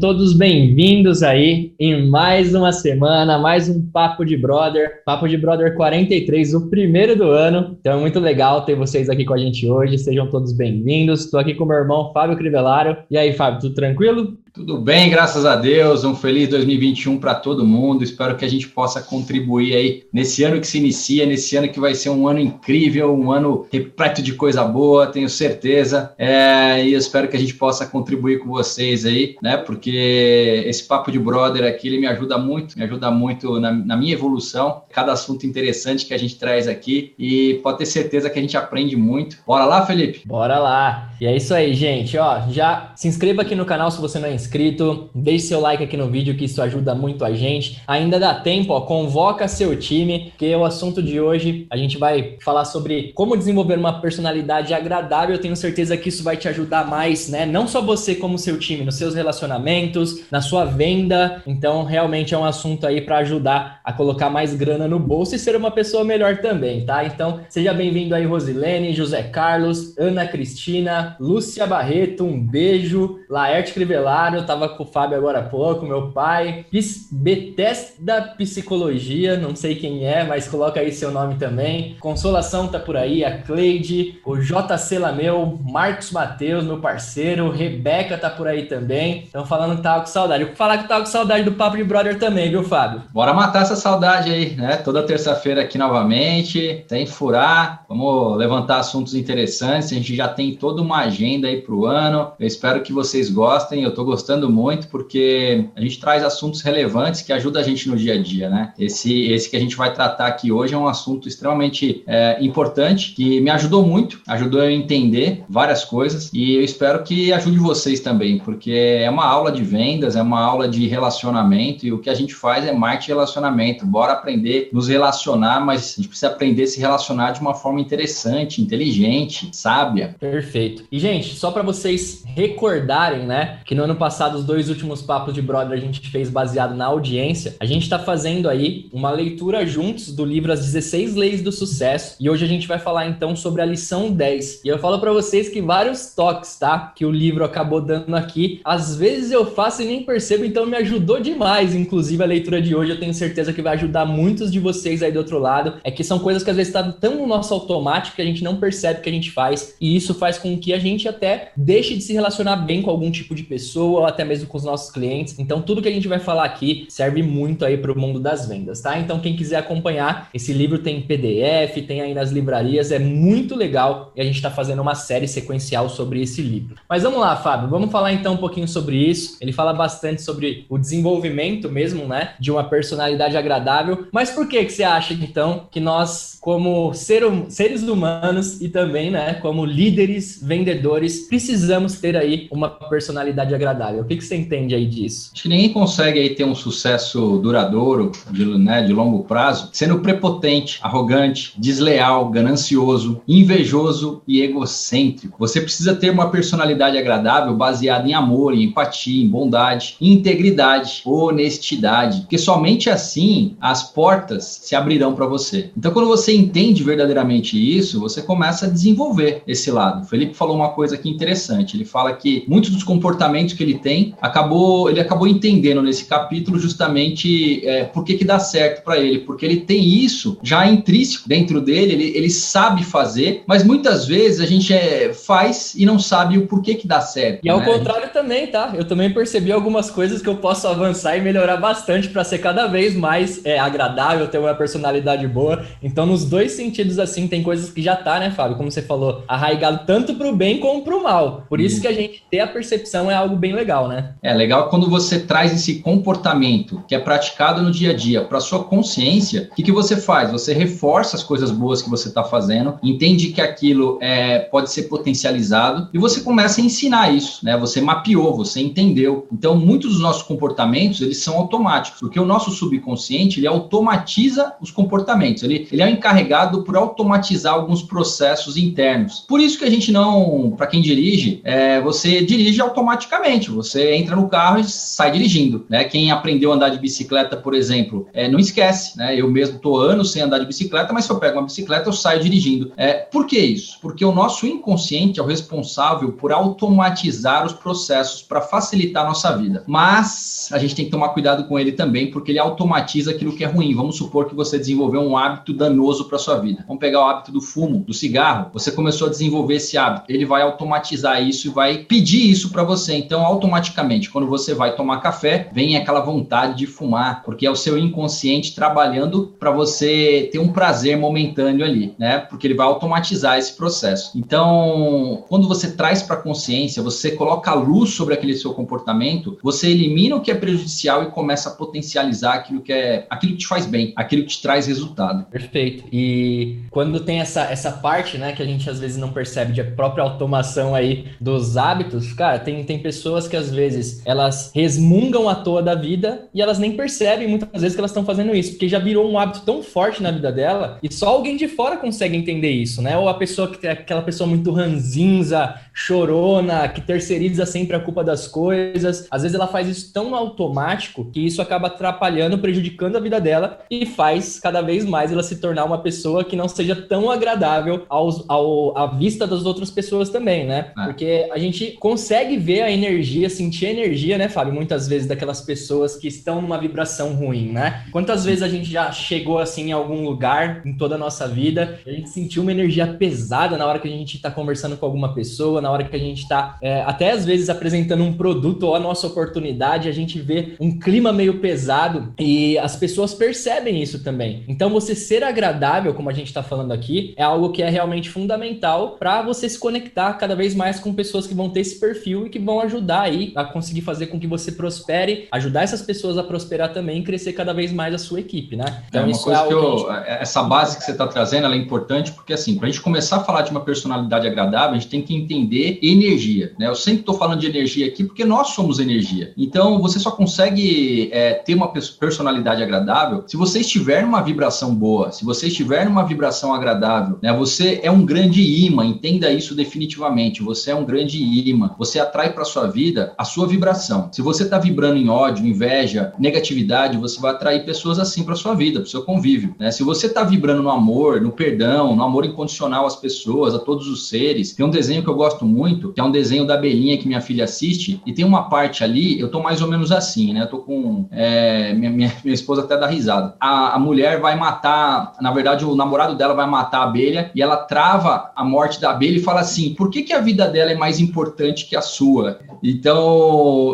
todos bem-vindos aí em mais uma semana, mais um Papo de Brother, Papo de Brother 43, o primeiro do ano. Então é muito legal ter vocês aqui com a gente hoje. Sejam todos bem-vindos. Estou aqui com meu irmão Fábio Crivellaro. E aí, Fábio, tudo tranquilo? Tudo bem, graças a Deus. Um feliz 2021 para todo mundo. Espero que a gente possa contribuir aí nesse ano que se inicia, nesse ano que vai ser um ano incrível, um ano repleto de coisa boa, tenho certeza. É, e espero que a gente possa contribuir com vocês aí, né? Porque esse papo de brother aqui ele me ajuda muito, me ajuda muito na, na minha evolução. Cada assunto interessante que a gente traz aqui e pode ter certeza que a gente aprende muito. Bora lá, Felipe? Bora lá. E é isso aí, gente. Ó, já se inscreva aqui no canal se você não é inscrito, deixe seu like aqui no vídeo que isso ajuda muito a gente. Ainda dá tempo, ó, convoca seu time, que é o assunto de hoje. A gente vai falar sobre como desenvolver uma personalidade agradável. Eu tenho certeza que isso vai te ajudar mais, né? Não só você como seu time, nos seus relacionamentos, na sua venda. Então, realmente é um assunto aí para ajudar a colocar mais grana no bolso e ser uma pessoa melhor também, tá? Então, seja bem-vindo aí, Rosilene, José Carlos, Ana Cristina, Lúcia Barreto, um beijo, Laerte Crivellaro, eu tava com o Fábio agora há pouco, meu pai. Bethesda Psicologia, não sei quem é, mas coloca aí seu nome também. Consolação tá por aí, a Cleide, o JC Lameu, Marcos Mateus, meu parceiro, Rebeca tá por aí também. Estão falando que tava com saudade. Vou falar que tava com saudade do Papo de Brother também, viu, Fábio? Bora matar essa saudade aí, né? Toda terça-feira aqui novamente, tem furar, vamos levantar assuntos interessantes. A gente já tem toda uma agenda aí pro ano. Eu espero que vocês gostem. Eu tô gostando gostando muito porque a gente traz assuntos relevantes que ajudam a gente no dia a dia, né? Esse, esse que a gente vai tratar aqui hoje é um assunto extremamente é, importante que me ajudou muito, ajudou a entender várias coisas e eu espero que ajude vocês também, porque é uma aula de vendas, é uma aula de relacionamento e o que a gente faz é marketing relacionamento. Bora aprender nos relacionar, mas a gente precisa aprender a se relacionar de uma forma interessante, inteligente, sábia. Perfeito. E gente, só para vocês recordarem, né, que no ano passado passado, os dois últimos papos de brother a gente fez baseado na audiência. A gente está fazendo aí uma leitura juntos do livro As 16 Leis do Sucesso. E hoje a gente vai falar então sobre a lição 10. E eu falo para vocês que vários toques, tá? Que o livro acabou dando aqui. Às vezes eu faço e nem percebo, então me ajudou demais. Inclusive a leitura de hoje eu tenho certeza que vai ajudar muitos de vocês aí do outro lado. É que são coisas que às vezes tá tão no nosso automático que a gente não percebe que a gente faz. E isso faz com que a gente até deixe de se relacionar bem com algum tipo de pessoa ou até mesmo com os nossos clientes. Então, tudo que a gente vai falar aqui serve muito aí para o mundo das vendas, tá? Então, quem quiser acompanhar, esse livro tem PDF, tem aí nas livrarias, é muito legal e a gente está fazendo uma série sequencial sobre esse livro. Mas vamos lá, Fábio, vamos falar então um pouquinho sobre isso. Ele fala bastante sobre o desenvolvimento mesmo, né, de uma personalidade agradável. Mas por que que você acha então que nós, como ser, hum, seres humanos e também, né, como líderes, vendedores, precisamos ter aí uma personalidade agradável? O que, que você entende aí disso? Acho que ninguém consegue aí ter um sucesso duradouro, de, né, de longo prazo, sendo prepotente, arrogante, desleal, ganancioso, invejoso e egocêntrico. Você precisa ter uma personalidade agradável baseada em amor, em empatia, em bondade, em integridade, honestidade, porque somente assim as portas se abrirão para você. Então, quando você entende verdadeiramente isso, você começa a desenvolver esse lado. O Felipe falou uma coisa aqui interessante. Ele fala que muitos dos comportamentos que ele tem, acabou ele acabou entendendo nesse capítulo justamente é, por que, que dá certo para ele, porque ele tem isso já intrínseco dentro dele, ele, ele sabe fazer, mas muitas vezes a gente é, faz e não sabe o porquê que dá certo. E ao né? contrário também, tá? Eu também percebi algumas coisas que eu posso avançar e melhorar bastante para ser cada vez mais é, agradável, ter uma personalidade boa. Então, nos dois sentidos, assim, tem coisas que já tá, né, Fábio? Como você falou, arraigado tanto pro bem como pro mal. Por isso que a gente ter a percepção é algo bem legal legal, né? É legal quando você traz esse comportamento que é praticado no dia a dia para sua consciência. O que, que você faz? Você reforça as coisas boas que você está fazendo, entende que aquilo é, pode ser potencializado e você começa a ensinar isso, né? Você mapeou, você entendeu. Então, muitos dos nossos comportamentos eles são automáticos, porque o nosso subconsciente ele automatiza os comportamentos. Ele, ele é encarregado por automatizar alguns processos internos. Por isso que a gente não, para quem dirige, é, você dirige automaticamente. Você entra no carro e sai dirigindo, né? Quem aprendeu a andar de bicicleta, por exemplo, é, não esquece, né? Eu mesmo tô anos sem andar de bicicleta, mas se eu pego uma bicicleta, eu saio dirigindo. É, por que isso? Porque o nosso inconsciente é o responsável por automatizar os processos para facilitar a nossa vida. Mas a gente tem que tomar cuidado com ele também, porque ele automatiza aquilo que é ruim. Vamos supor que você desenvolveu um hábito danoso para sua vida. Vamos pegar o hábito do fumo, do cigarro. Você começou a desenvolver esse hábito. Ele vai automatizar isso e vai pedir isso para você. Então, automaticamente, quando você vai tomar café, vem aquela vontade de fumar, porque é o seu inconsciente trabalhando para você ter um prazer momentâneo ali, né? Porque ele vai automatizar esse processo. Então, quando você traz para a consciência, você coloca a luz sobre aquele seu comportamento, você elimina o que é prejudicial e começa a potencializar aquilo que é aquilo que te faz bem, aquilo que te traz resultado. Perfeito. E quando tem essa, essa parte, né, que a gente às vezes não percebe de própria automação aí dos hábitos, cara, tem, tem pessoas que às vezes elas resmungam à toa da vida e elas nem percebem muitas vezes que elas estão fazendo isso, porque já virou um hábito tão forte na vida dela e só alguém de fora consegue entender isso, né? Ou a pessoa que tem aquela pessoa muito ranzinza, chorona, que terceiriza sempre a culpa das coisas. Às vezes ela faz isso tão automático que isso acaba atrapalhando, prejudicando a vida dela e faz cada vez mais ela se tornar uma pessoa que não seja tão agradável aos, ao, à vista das outras pessoas também, né? É. Porque a gente consegue ver a energia, sentir a energia, né, Fábio? Muitas vezes daquelas pessoas que estão numa vibração ruim, né? Quantas vezes a gente já chegou assim em algum lugar em toda a nossa vida, a gente sentiu uma energia pesada na hora que a gente está conversando com alguma pessoa, na hora que a gente está é, até às vezes apresentando um produto ou a nossa oportunidade, a gente vê um clima meio pesado e as pessoas percebem isso também. Então, você ser agradável, como a gente está falando aqui, é algo que é realmente fundamental para você se conectar cada vez mais com pessoas que vão ter esse perfil e que vão ajudar aí a conseguir fazer com que você prospere, ajudar essas pessoas a prosperar também e crescer cada vez mais a sua equipe, né? Então, é uma coisa é que eu, gente... essa base que você está trazendo, ela é importante porque assim, para a gente começar a falar de uma personalidade agradável, a gente tem que entender energia, né? Eu sempre estou falando de energia aqui porque nós somos energia. Então, você só consegue é, ter uma personalidade agradável se você estiver numa vibração boa, se você estiver numa vibração agradável, né? Você é um grande imã, entenda isso definitivamente. Você é um grande imã. Você atrai para sua vida a sua vibração. Se você está vibrando em ódio, inveja, negatividade, você vai atrair pessoas assim para sua vida, para seu convívio. Né? Se você está vibrando no amor, no perdão, no amor incondicional às pessoas, a todos os seres, tem um desenho que eu gosto muito, que é um desenho da abelhinha que minha filha assiste, e tem uma parte ali, eu tô mais ou menos assim, né? Eu tô com. É, minha, minha, minha, esposa até dá risada. A, a mulher vai matar, na verdade, o namorado dela vai matar a abelha e ela trava a morte da abelha e fala assim: por que, que a vida dela é mais importante que a sua? Então,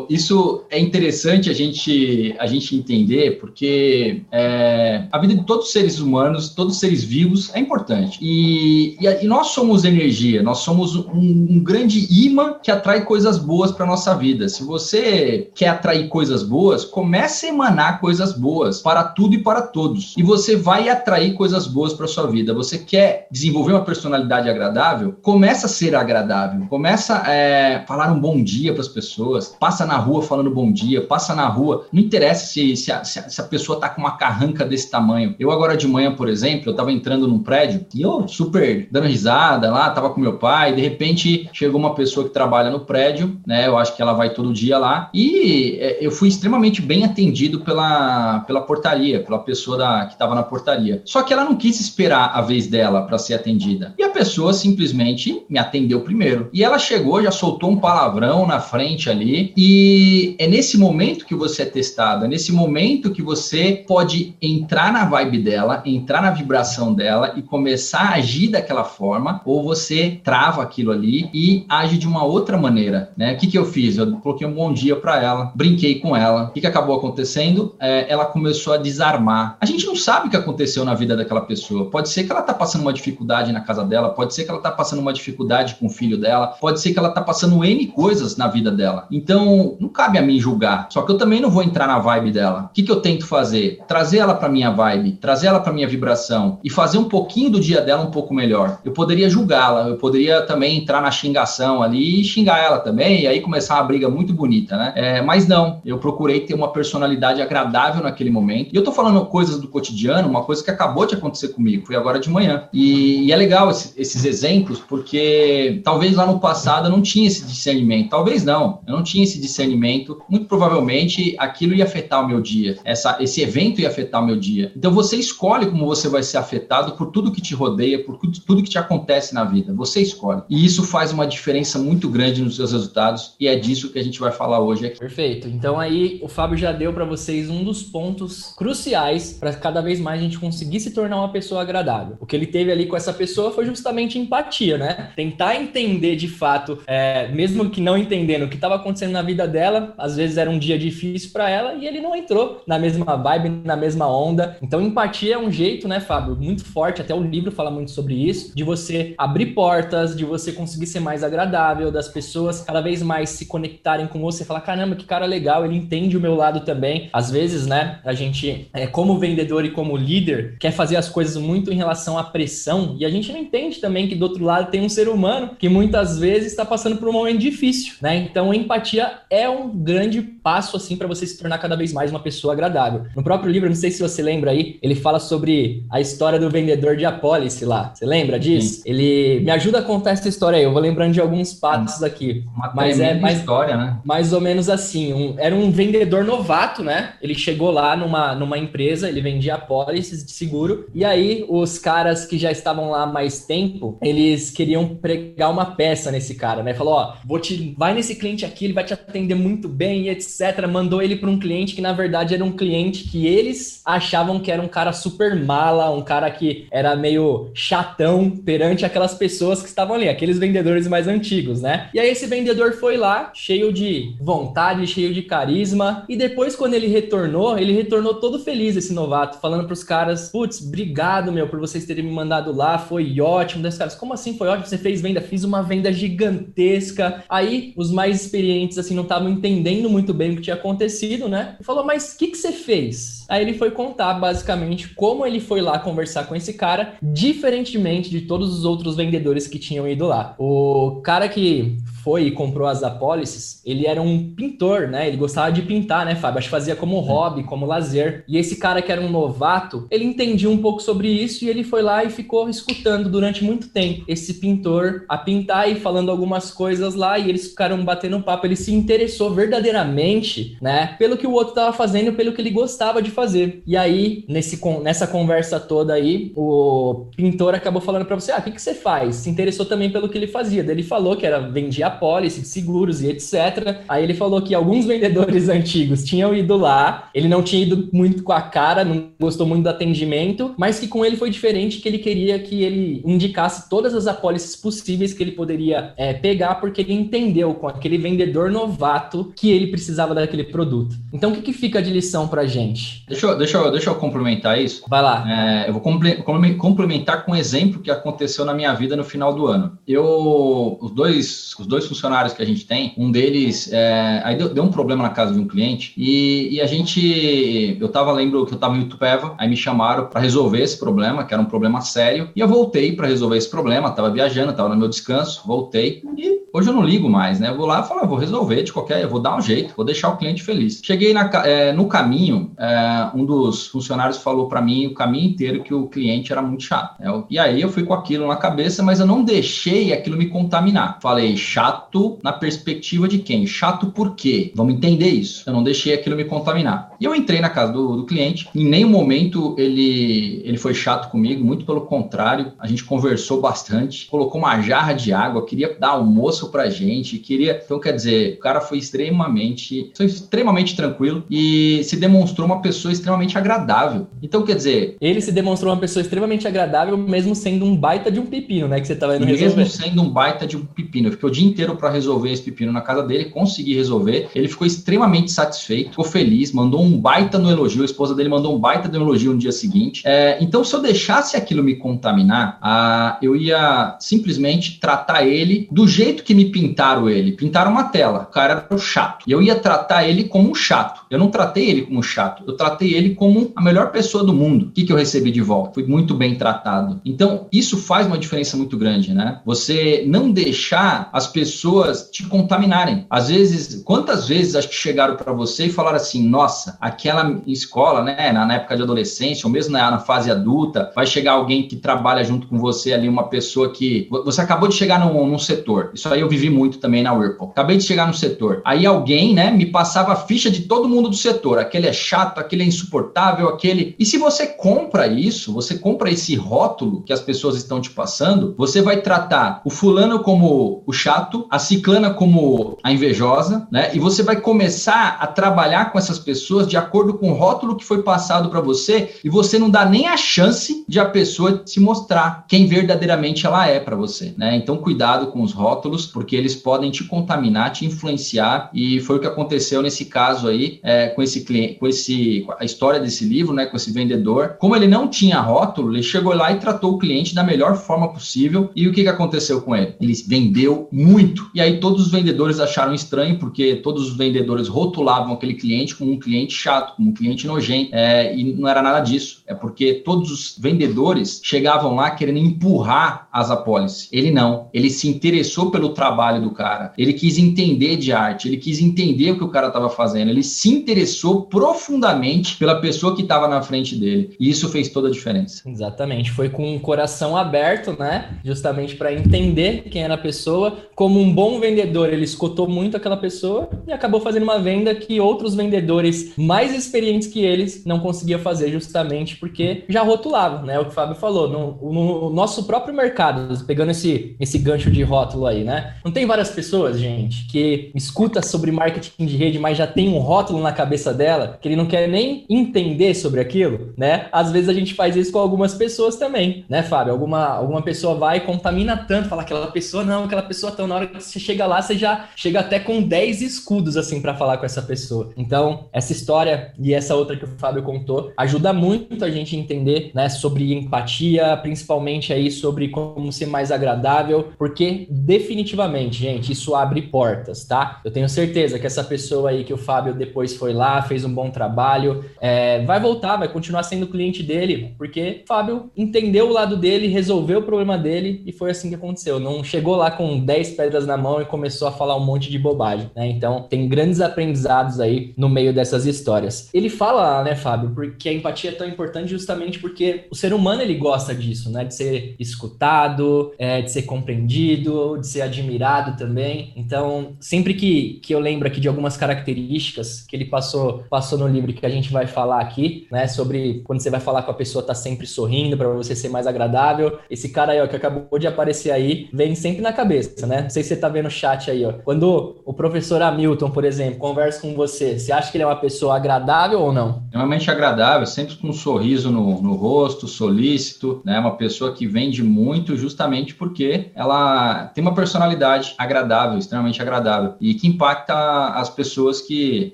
isso é interessante a gente, a gente entender, porque é, a vida de todos os seres humanos, todos os seres vivos, é importante. E, e, e nós somos energia, nós somos um, um grande imã que atrai coisas boas para nossa vida. Se você quer atrair coisas boas, comece a emanar coisas boas para tudo e para todos. E você vai atrair coisas boas para sua vida. Você quer desenvolver uma personalidade agradável? Começa a ser agradável. Começa a é, falar um bom dia para as pessoas. Passa na rua falando bom dia. Passa na rua. Não interessa se, se, a, se a, se a pessoa tá com uma carranca desse tamanho. Eu agora de manhã, por exemplo, eu estava entrando num prédio e eu super dando risada lá, tava com meu pai. De repente chegou uma pessoa que trabalha no prédio, né? Eu acho que ela vai todo dia lá. E é, eu fui extremamente bem atendido pela, pela portaria, pela pessoa da, que estava na portaria. Só que ela não quis esperar a vez dela para ser atendida. E a pessoa simplesmente me atendeu primeiro. E ela chegou, já soltou um palavrão na frente ali. E é nesse momento que você é testado, é nesse momento que você pode entrar na vibe dela, entrar na vibração dela e começar a agir daquela forma, ou você trava aquilo ali e age de uma outra maneira, né? O que, que eu fiz? Eu coloquei um bom dia para ela, brinquei com ela. O que, que acabou acontecendo? É, ela começou a desarmar. A gente não sabe o que aconteceu na vida daquela pessoa. Pode ser que ela tá passando uma dificuldade na casa dela, pode ser que ela tá passando uma dificuldade com o filho dela, pode ser que ela tá passando N coisas na vida dela. Então, não cabe a mim julgar. Só que eu também não vou entrar na vibe dela. O que, que eu tento fazer? Trazer ela para minha vibe, trazer ela para minha vibração e fazer um pouquinho do dia dela um pouco melhor. Eu poderia julgá-la, eu poderia também entrar na xingação ali e xingar ela também, e aí começar uma briga muito bonita, né? É, mas não, eu procurei ter uma personalidade agradável naquele momento. E eu tô falando coisas do cotidiano, uma coisa que acabou de acontecer comigo, foi agora de manhã. E, e é legal esse, esses exemplos, porque talvez lá no passado eu não tinha esse discernimento. Talvez não, eu não tinha esse discernimento. Muito provavelmente aquilo ia afetar o meu dia, essa, esse evento ia afetar o meu dia. Então você escolhe como você vai ser afetado por tudo que te rodeia, por tudo que te acontece na vida. Você escolhe. E isso faz uma diferença muito grande nos seus resultados e é disso que a gente vai falar hoje aqui. Perfeito. Então aí o Fábio já deu para vocês um dos pontos cruciais para cada vez mais a gente conseguir se tornar uma pessoa agradável. O que ele teve ali com essa pessoa foi justamente empatia, né? Tentar entender de fato, é, mesmo que não entendendo que estava acontecendo na vida dela, às vezes era um dia difícil para ela e ele não entrou na mesma vibe, na mesma onda. Então empatia é um jeito, né, Fábio, muito forte, até o livro fala muito sobre isso, de você abrir portas, de você conseguir ser mais agradável, das pessoas cada vez mais se conectarem com você, falar, caramba, que cara legal, ele entende o meu lado também. Às vezes, né, a gente, é, como vendedor e como líder, quer fazer as coisas muito em relação à pressão, e a gente não entende também que do outro lado tem um ser humano que muitas vezes está passando por um momento difícil, né? Então, empatia é um grande passo, assim, para você se tornar cada vez mais uma pessoa agradável. No próprio livro, não sei se você lembra aí, ele fala sobre a história do vendedor de apólice lá. Você lembra disso? Sim. Ele me ajuda a contar essa história aí. Eu vou lembrando de alguns passos aqui. Uma mas é mais história, né? Mais ou menos assim. Um, era um vendedor novato, né? Ele chegou lá numa, numa empresa, ele vendia apólices de seguro. E aí os caras que já estavam lá há mais tempo, eles queriam pregar uma peça nesse cara, né? Falou, ó, vou te vai nesse cliente aqui, ele vai te atender muito bem e etc. Mandou ele para um cliente que na verdade era um cliente que eles achavam que era um cara super mala, um cara que era meio chatão perante aquelas pessoas que estavam ali, aqueles vendedores mais antigos, né? E aí esse vendedor foi lá, cheio de vontade, cheio de carisma, e depois quando ele retornou, ele retornou todo feliz esse novato, falando para os caras: "Putz, obrigado, meu, por vocês terem me mandado lá, foi ótimo". Dos caras: "Como assim foi ótimo? Você fez venda? Fiz uma venda gigantesca". Aí os mais experientes assim não estavam entendendo muito bem o que tinha acontecido, né? E falou: "Mas o que que você fez?" Aí ele foi contar basicamente como ele foi lá conversar com esse cara, diferentemente de todos os outros vendedores que tinham ido lá. O cara que foi e comprou as apólices, ele era um pintor, né? Ele gostava de pintar, né, Fábio? Acho que fazia como hobby, como lazer. E esse cara que era um novato, ele entendia um pouco sobre isso e ele foi lá e ficou escutando durante muito tempo esse pintor a pintar e falando algumas coisas lá e eles ficaram batendo papo. Ele se interessou verdadeiramente, né, pelo que o outro estava fazendo, pelo que ele gostava de fazer. E aí, nesse, nessa conversa toda aí, o pintor acabou falando para você: ah, o que, que você faz? Se interessou também pelo que ele fazia. Daí ele falou que era vendia apólice de seguros e etc. Aí ele falou que alguns vendedores antigos tinham ido lá, ele não tinha ido muito com a cara, não gostou muito do atendimento, mas que com ele foi diferente, que ele queria que ele indicasse todas as apólices possíveis que ele poderia é, pegar, porque ele entendeu com aquele vendedor novato que ele precisava daquele produto. Então, o que, que fica de lição pra gente? Deixa eu, deixa eu, deixa eu complementar isso. Vai lá. É, eu vou complementar com um exemplo que aconteceu na minha vida no final do ano. Eu, os dois, os dois funcionários que a gente tem, um deles, é, aí deu, deu, um problema na casa de um cliente e, e a gente, eu tava, lembro que eu tava em Itupeva, aí me chamaram para resolver esse problema, que era um problema sério, e eu voltei para resolver esse problema, tava viajando, tava no meu descanso, voltei e hoje eu não ligo mais, né? Eu vou lá e falo, eu vou resolver de qualquer, eu vou dar um jeito, vou deixar o cliente feliz. Cheguei na, é, no caminho, é, um dos funcionários falou para mim o caminho inteiro que o cliente era muito chato. Né? E aí eu fui com aquilo na cabeça, mas eu não deixei aquilo me contaminar. Falei, chato chato na perspectiva de quem? Chato por quê? Vamos entender isso. Eu não deixei aquilo me contaminar. E eu entrei na casa do, do cliente, em nenhum momento ele, ele foi chato comigo, muito pelo contrário, a gente conversou bastante, colocou uma jarra de água, queria dar almoço pra gente, queria. Então, quer dizer, o cara foi extremamente, foi extremamente tranquilo e se demonstrou uma pessoa extremamente agradável. Então, quer dizer. Ele se demonstrou uma pessoa extremamente agradável, mesmo sendo um baita de um pepino, né? Que você tava indo resolver. Mesmo sendo um baita de um pepino. Eu fiquei o dia inteiro para resolver esse pepino na casa dele, consegui resolver. Ele ficou extremamente satisfeito, ficou feliz, mandou um baita no elogio. A esposa dele mandou um baita no elogio no dia seguinte. É, então, se eu deixasse aquilo me contaminar, ah, eu ia simplesmente tratar ele do jeito que me pintaram ele. Pintaram uma tela, o cara era o chato. E eu ia tratar ele como um chato. Eu não tratei ele como chato, eu tratei ele como a melhor pessoa do mundo. O que, que eu recebi de volta? Fui muito bem tratado. Então, isso faz uma diferença muito grande, né? Você não deixar as pessoas pessoas te contaminarem. Às vezes, quantas vezes acho que chegaram para você e falaram assim: nossa, aquela escola, né, na, época de adolescência, ou mesmo na, na, fase adulta, vai chegar alguém que trabalha junto com você ali, uma pessoa que. Você acabou de chegar num, num setor. Isso aí eu vivi muito também na Whirlpool. Acabei de chegar no setor. Aí alguém, né, me passava a ficha de todo mundo do setor. Aquele é chato, aquele é insuportável, aquele. E se você compra isso, você compra esse rótulo que as pessoas estão te passando, você vai tratar o fulano como o chato chato, a ciclana como a invejosa, né? E você vai começar a trabalhar com essas pessoas de acordo com o rótulo que foi passado para você e você não dá nem a chance de a pessoa se mostrar quem verdadeiramente ela é para você, né? Então cuidado com os rótulos, porque eles podem te contaminar, te influenciar e foi o que aconteceu nesse caso aí é, com esse cliente, com esse a história desse livro, né? Com esse vendedor, como ele não tinha rótulo, ele chegou lá e tratou o cliente da melhor forma possível e o que que aconteceu com ele? Ele vendeu muito e aí todos os vendedores acharam estranho porque todos os vendedores rotulavam aquele cliente como um cliente chato, como um cliente nojento é, e não era nada disso. É porque todos os vendedores chegavam lá querendo empurrar as apólices. Ele não. Ele se interessou pelo trabalho do cara. Ele quis entender de arte. Ele quis entender o que o cara estava fazendo. Ele se interessou profundamente pela pessoa que estava na frente dele. E isso fez toda a diferença. Exatamente. Foi com o coração aberto, né? Justamente para entender quem era a pessoa. Como um bom vendedor, ele escutou muito aquela pessoa e acabou fazendo uma venda que outros vendedores mais experientes que eles não conseguiam fazer, justamente porque já rotulavam, né? O que o Fábio falou. No, no nosso próprio mercado, pegando esse, esse gancho de rótulo aí, né? Não tem várias pessoas, gente, que escuta sobre marketing de rede, mas já tem um rótulo na cabeça dela, que ele não quer nem entender sobre aquilo, né? Às vezes a gente faz isso com algumas pessoas também, né, Fábio? Alguma, alguma pessoa vai e contamina tanto, fala aquela pessoa, não, aquela pessoa tão, na hora que você chega lá, você já chega até com 10 escudos, assim, para falar com essa pessoa. Então, essa história e essa outra que o Fábio contou ajuda muito a gente a entender, né, sobre empatia, principalmente aí sobre como ser mais agradável, porque definitivamente, gente, isso abre portas, tá? Eu tenho certeza que essa pessoa aí que o Fábio depois foi lá, fez um bom trabalho, é, vai voltar, vai continuar sendo cliente dele, porque o Fábio entendeu o lado dele, resolveu o problema dele e foi assim que aconteceu. Não chegou lá com 10 pedras na mão e começou a falar um monte de bobagem, né? Então, tem grandes aprendizados aí no meio dessas histórias. Ele fala, né, Fábio, porque a empatia é tão importante justamente porque o ser humano ele gosta disso, né? De ser escutado, é, de ser compreendido, de ser admirado também. Então, sempre que, que eu lembro aqui de algumas características que ele passou, passou no livro que a gente vai falar aqui, né? Sobre quando você vai falar com a pessoa, tá sempre sorrindo para você ser mais agradável. Esse cara aí, ó, que acabou de aparecer aí, vem sempre na cabeça, né? Não sei você tá vendo o chat aí, ó. Quando o professor Hamilton, por exemplo, conversa com você, você acha que ele é uma pessoa agradável ou não? Extremamente agradável, sempre com um sorriso no, no rosto, solícito, né? Uma pessoa que vende muito justamente porque ela tem uma personalidade agradável, extremamente agradável, e que impacta as pessoas que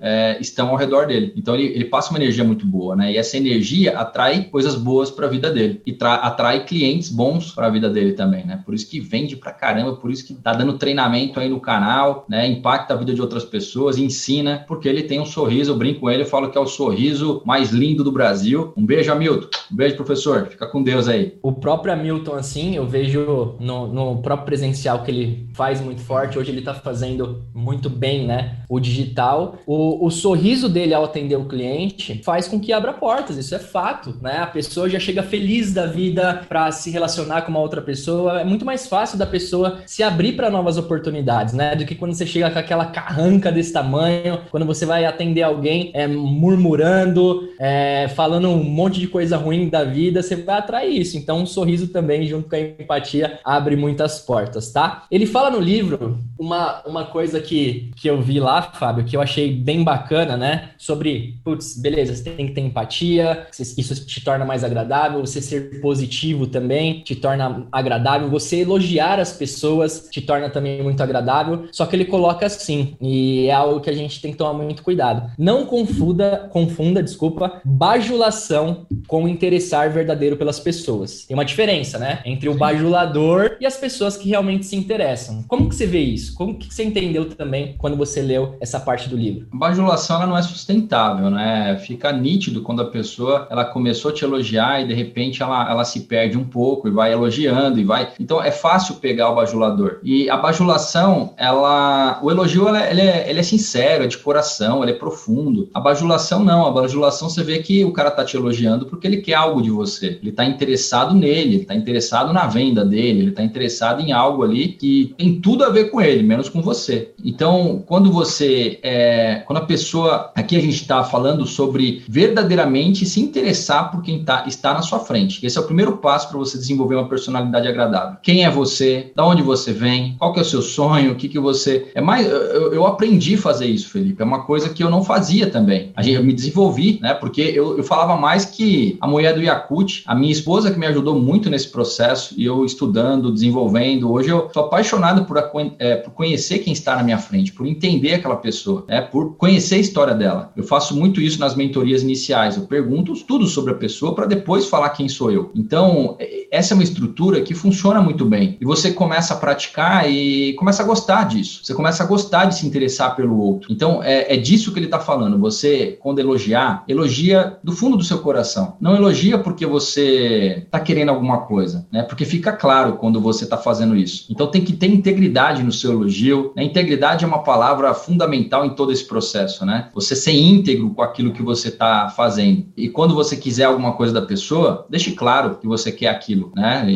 é, estão ao redor dele. Então ele, ele passa uma energia muito boa, né? E essa energia atrai coisas boas para a vida dele e atrai clientes bons para a vida dele também, né? Por isso que vende pra caramba, por isso que tá dando treinamento aí no canal, né? Impacta a vida de outras pessoas, ensina, porque ele tem um sorriso, eu brinco com ele, eu falo que é o sorriso mais lindo do Brasil. Um beijo, Hamilton. Um beijo, professor. Fica com Deus aí. O próprio Hamilton, assim, eu vejo no, no próprio presencial que ele faz muito forte. Hoje ele tá fazendo muito bem, né? O digital. O, o sorriso dele ao atender o cliente faz com que abra portas. Isso é fato, né? A pessoa já chega feliz da vida para se relacionar com uma outra pessoa. É muito mais fácil da pessoa se abrir para oportunidades, né? Do que quando você chega com aquela carranca desse tamanho, quando você vai atender alguém é, murmurando, é, falando um monte de coisa ruim da vida, você vai atrair isso. Então, um sorriso também, junto com a empatia, abre muitas portas, tá? Ele fala no livro uma, uma coisa que, que eu vi lá, Fábio, que eu achei bem bacana, né? Sobre, putz, beleza, você tem que ter empatia, isso te torna mais agradável, você ser positivo também te torna agradável, você elogiar as pessoas te torna também muito agradável. Só que ele coloca assim, e é algo que a gente tem que tomar muito cuidado. Não confunda, confunda, desculpa, bajulação com interessar verdadeiro pelas pessoas. Tem uma diferença, né? Entre o bajulador e as pessoas que realmente se interessam. Como que você vê isso? Como que você entendeu também quando você leu essa parte do livro? A bajulação ela não é sustentável, né? Fica nítido quando a pessoa ela começou a te elogiar e de repente ela, ela se perde um pouco e vai elogiando e vai. Então é fácil pegar o bajulador. E a bajulação, ela, o elogio ela, ele é, ele é sincero, é de coração, ele é profundo. A bajulação não. A bajulação você vê que o cara tá te elogiando porque ele quer algo de você. Ele tá interessado nele, ele tá interessado na venda dele, ele tá interessado em algo ali que tem tudo a ver com ele, menos com você. Então, quando você, é, quando a pessoa, aqui a gente está falando sobre verdadeiramente se interessar por quem tá, está na sua frente. Esse é o primeiro passo para você desenvolver uma personalidade agradável. Quem é você? Da onde você vem? Qual Qual que é o seu sonho? O que que você... É mais... Eu, eu aprendi a fazer isso, Felipe. É uma coisa que eu não fazia também. A gente, eu me desenvolvi, né? Porque eu, eu falava mais que a mulher do Yakut, a minha esposa que me ajudou muito nesse processo, e eu estudando, desenvolvendo. Hoje eu sou apaixonado por, é, por conhecer quem está na minha frente, por entender aquela pessoa, né? Por conhecer a história dela. Eu faço muito isso nas mentorias iniciais. Eu pergunto tudo sobre a pessoa para depois falar quem sou eu. Então, é, essa é uma estrutura que funciona muito bem. E você começa a praticar e começa a gostar disso. Você começa a gostar de se interessar pelo outro. Então, é, é disso que ele está falando. Você, quando elogiar, elogia do fundo do seu coração. Não elogia porque você está querendo alguma coisa, né? Porque fica claro quando você está fazendo isso. Então, tem que ter integridade no seu elogio. A integridade é uma palavra fundamental em todo esse processo, né? Você ser íntegro com aquilo que você está fazendo. E quando você quiser alguma coisa da pessoa, deixe claro que você quer aquilo, né?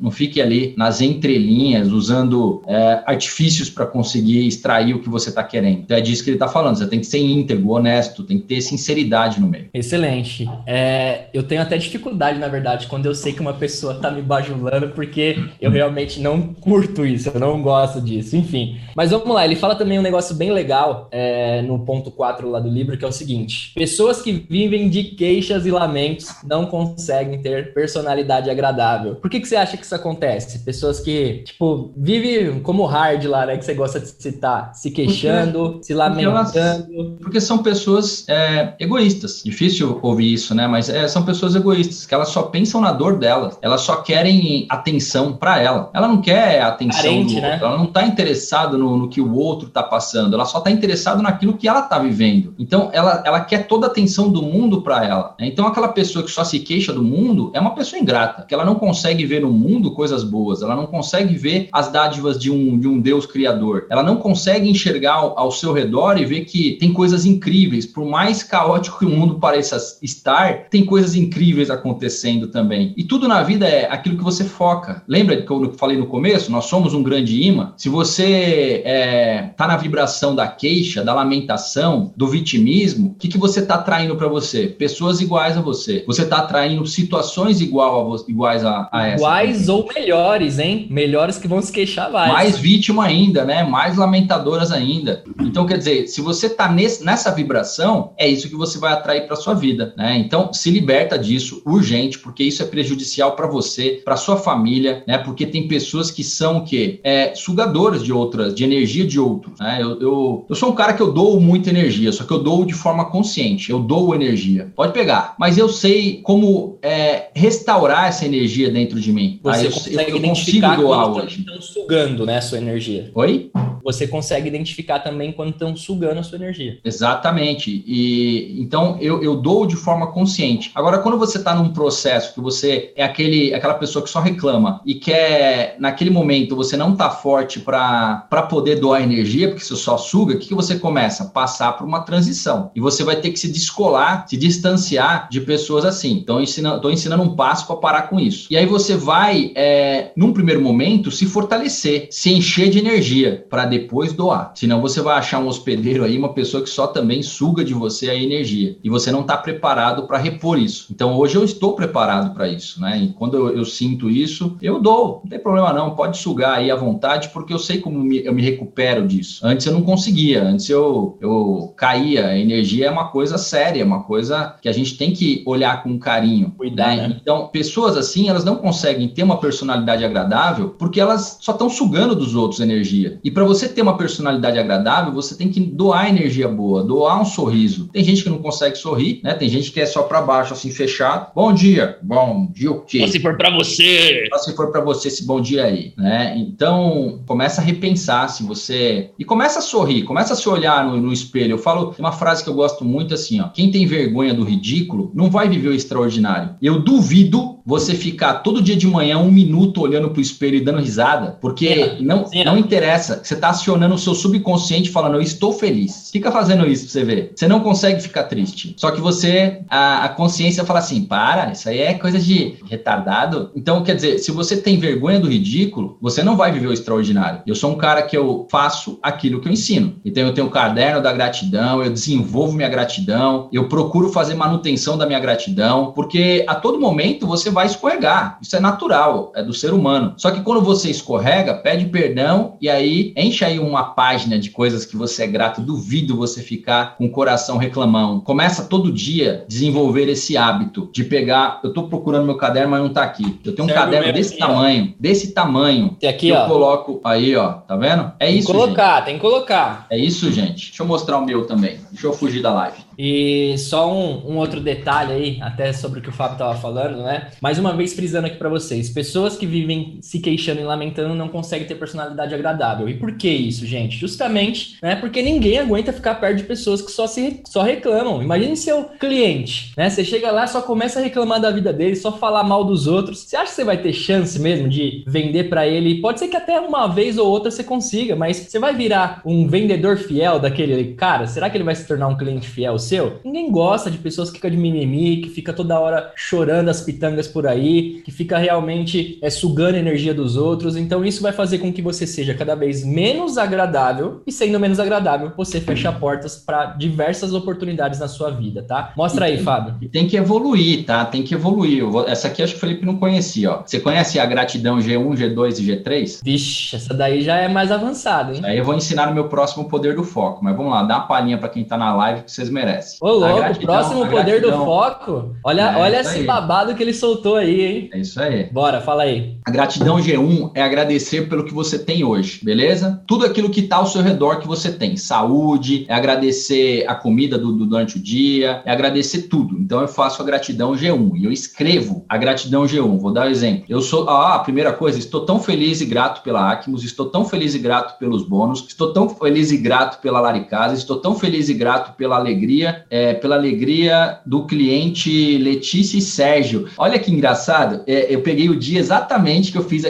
Não fique ali nas entrelinhas usando é, artifícios para conseguir extrair o que você está querendo. Então é disso que ele está falando. Você tem que ser íntegro, honesto, tem que ter sinceridade no meio. Excelente. É, eu tenho até dificuldade, na verdade, quando eu sei que uma pessoa está me bajulando, porque eu realmente não curto isso, eu não gosto disso. Enfim. Mas vamos lá, ele fala também um negócio bem legal é, no ponto 4 lá do livro, que é o seguinte: pessoas que vivem de queixas e lamentos não conseguem ter personalidade agradável. Por que, que você acha que isso acontece? Pessoas que, tipo, vivem como hard lá, né? Que você gosta de citar, se queixando, porque, se lamentando. Porque, elas, porque são pessoas é, egoístas. Difícil ouvir isso, né? Mas é, são pessoas egoístas, que elas só pensam na dor delas. Elas só querem atenção para ela. Ela não quer atenção Carente, do outro. Né? Ela não tá interessada no, no, que o outro tá passando. Ela só tá interessada naquilo que ela tá vivendo. Então, ela, ela quer toda a atenção do mundo para ela. Né? Então, aquela pessoa que só se queixa do mundo é uma pessoa ingrata, que ela não consegue ver no mundo coisas boas. Ela não consegue ver as dádivas de um, de um Deus criador. Ela não consegue enxergar ao, ao seu redor e ver que tem coisas incríveis. Por mais caótico que o mundo pareça estar, tem coisas incríveis acontecendo também. E tudo na vida é aquilo que você foca. Lembra que eu falei no começo? Nós somos um grande imã. Se você é, tá na vibração da queixa, da lamentação, do vitimismo, o que, que você está atraindo para você? Pessoas iguais a você. Você está atraindo situações igual a iguais a, a essa. Iguais ou melhores, hein? Melhores que vão se queixar mais. Mais vítima ainda, né? Mais lamentadoras ainda. Então, quer dizer, se você está nessa vibração, é isso que você vai atrair para sua vida, né? Então, se liberta disso urgente, porque isso é prejudicial para você, para sua família, né? Porque tem pessoas que são o quê? É, sugadoras de outras, de energia de outro, né? Eu, eu, eu sou um cara que eu dou muita energia, só que eu dou de forma consciente, eu dou energia. Pode pegar, mas eu sei como é, restaurar essa energia dentro de mim. Você eu, consegue eu, eu identificar quando estão sugando, né, a sua energia. Oi? Você consegue identificar também quando estão sugando a sua energia. Exatamente. E então eu, eu dou de forma consciente. Agora, quando você está num processo que você é aquele, aquela pessoa que só reclama e quer, naquele momento, você não tá forte para poder doar energia, porque você só suga, o que, que você começa? Passar por uma transição. E você vai ter que se descolar, se distanciar de pessoas assim. Então, estou ensinando um passo para parar com isso. E aí você vai, é, num primeiro momento, se fortalecer, se encher de energia para depois doar. Senão você vai achar um hospedeiro aí, uma pessoa que só também suga de você a energia. E você não está preparado para repor isso. Então, hoje eu estou preparado para isso, né? E quando eu, eu, sinto isso, eu dou. Não tem problema não, pode sugar aí à vontade, porque eu sei como me, eu me recupero disso. Antes eu não conseguia, antes eu, eu caía. A energia é uma coisa séria, é uma coisa que a gente tem que olhar com carinho. Cuidar, né? né? Então, pessoas assim, elas não conseguem ter uma personalidade agradável porque elas só estão sugando dos outros energia. E para você ter uma personalidade agradável, você tem que doar energia boa, doar um sorriso. Tem gente que não consegue sorrir, né? Tem gente que é só para baixo, assim, fechado. Bom dia. Bom dia o quê? Só se for para você. Só se for para você esse bom dia aí, né? Então, começa a repensar se você... E começa a sorrir, começa a se olhar no, no espelho. Eu falo, uma frase que eu gosto muito assim, ó. Quem tem vergonha do ridículo não vai viver o extraordinário. Eu duvido você ficar todo dia de manhã um minuto olhando pro espelho e dando risada, porque não, é. não interessa. Você tá acionando o seu subconsciente falando, eu estou feliz. Fica fazendo isso pra você ver. Você não consegue ficar triste. Só que você, a, a consciência fala assim, para, isso aí é coisa de retardado. Então, quer dizer, se você tem vergonha do ridículo, você não vai viver o extraordinário. Eu sou um cara que eu faço aquilo que eu ensino. Então, eu tenho o um caderno da gratidão, eu desenvolvo minha gratidão, eu procuro fazer manutenção da minha gratidão, porque a todo momento você vai escorregar escorregar. Isso é natural, é do ser humano. Só que quando você escorrega, pede perdão e aí enche aí uma página de coisas que você é grato. Duvido você ficar com o coração reclamão. Começa todo dia desenvolver esse hábito de pegar. Eu tô procurando meu caderno, mas não tá aqui. Eu tenho um caderno desse aqui, tamanho, ó. desse tamanho. Tem aqui, que ó. Eu coloco aí, ó. Tá vendo? É tem isso. Tem que colocar, gente. tem que colocar. É isso, gente. Deixa eu mostrar o meu também. Deixa eu fugir da live. E só um, um, outro detalhe aí, até sobre o que o Fábio estava falando, né? Mais uma vez frisando aqui para vocês: pessoas que vivem se queixando e lamentando não conseguem ter personalidade agradável. E por que isso, gente? Justamente, né? Porque ninguém aguenta ficar perto de pessoas que só se só reclamam. Imagine seu cliente, né? Você chega lá, só começa a reclamar da vida dele, só falar mal dos outros. Você acha que você vai ter chance mesmo de vender para ele? Pode ser que até uma vez ou outra você consiga, mas você vai virar um vendedor fiel daquele cara? Será que ele vai se tornar um cliente fiel? Seu? Ninguém gosta de pessoas que ficam de mimimi, que fica toda hora chorando as pitangas por aí, que fica realmente é, sugando a energia dos outros. Então isso vai fazer com que você seja cada vez menos agradável e sendo menos agradável, você fecha portas para diversas oportunidades na sua vida, tá? Mostra aí, Fábio. E tem que evoluir, tá? Tem que evoluir. Vou... Essa aqui acho que o Felipe não conhecia, ó. Você conhece a gratidão G1, G2 e G3? Vixe, essa daí já é mais avançada, hein? Aí eu vou ensinar no meu próximo poder do foco, mas vamos lá, dá uma palhinha para quem tá na live que vocês merecem merece. Ô, louco, gratidão, próximo poder do foco. Olha, é olha esse aí. babado que ele soltou aí, hein? É isso aí. Bora, fala aí. A gratidão G1 é agradecer pelo que você tem hoje, beleza? Tudo aquilo que tá ao seu redor que você tem. Saúde, é agradecer a comida do, do durante o dia, é agradecer tudo. Então eu faço a gratidão G1 e eu escrevo a gratidão G1. Vou dar um exemplo. Eu sou, ah, a primeira coisa, estou tão feliz e grato pela Acmos, estou tão feliz e grato pelos bônus, estou tão feliz e grato pela Laricasa, estou tão feliz e grato pela alegria é, pela alegria do cliente Letícia e Sérgio. Olha que engraçado, é, eu peguei o dia exatamente que eu fiz,